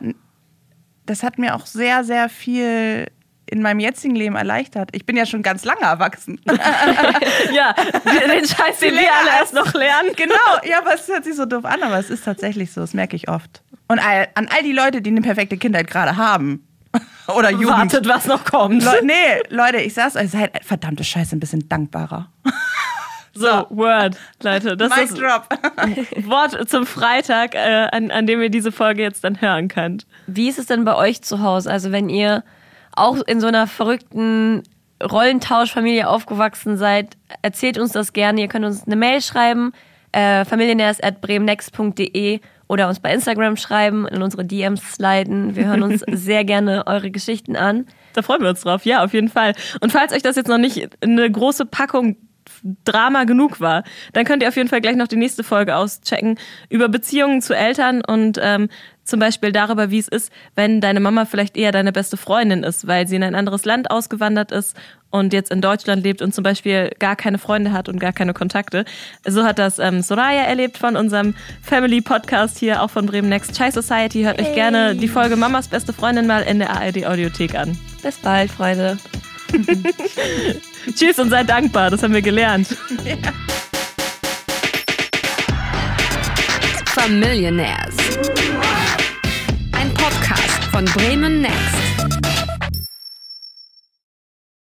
das hat mir auch sehr, sehr viel in meinem jetzigen Leben erleichtert. Ich bin ja schon ganz lange erwachsen. Ja, den Scheiß, den wir alle erst noch lernen. genau, ja, aber es hört sich so doof an, aber es ist tatsächlich so, das merke ich oft. Und all, an all die Leute, die eine perfekte Kindheit gerade haben. Oder Jugend. Wartet, was noch kommt. Le nee, Leute, ich sag's euch, seid verdammte Scheiße ein bisschen dankbarer. So, Word, Leute. Das Mic ist drop. Wort zum Freitag, äh, an, an dem ihr diese Folge jetzt dann hören könnt. wie ist es denn bei euch zu Hause? Also wenn ihr auch in so einer verrückten Rollentauschfamilie aufgewachsen seid, erzählt uns das gerne. Ihr könnt uns eine Mail schreiben, äh, familienärs.bremennext.de oder uns bei Instagram schreiben, in unsere DMs sliden. Wir hören uns sehr gerne eure Geschichten an. Da freuen wir uns drauf, ja, auf jeden Fall. Und falls euch das jetzt noch nicht eine große Packung Drama genug war, dann könnt ihr auf jeden Fall gleich noch die nächste Folge auschecken über Beziehungen zu Eltern und ähm, zum Beispiel darüber, wie es ist, wenn deine Mama vielleicht eher deine beste Freundin ist, weil sie in ein anderes Land ausgewandert ist und jetzt in Deutschland lebt und zum Beispiel gar keine Freunde hat und gar keine Kontakte. So hat das ähm, Soraya erlebt von unserem Family Podcast hier, auch von Bremen Next Chai Society. Hört euch gerne die Folge Mamas beste Freundin mal in der ARD Audiothek an. Bis bald, Freunde. Tschüss und seid dankbar, das haben wir gelernt. Familionaires. Ein Podcast von Bremen Next.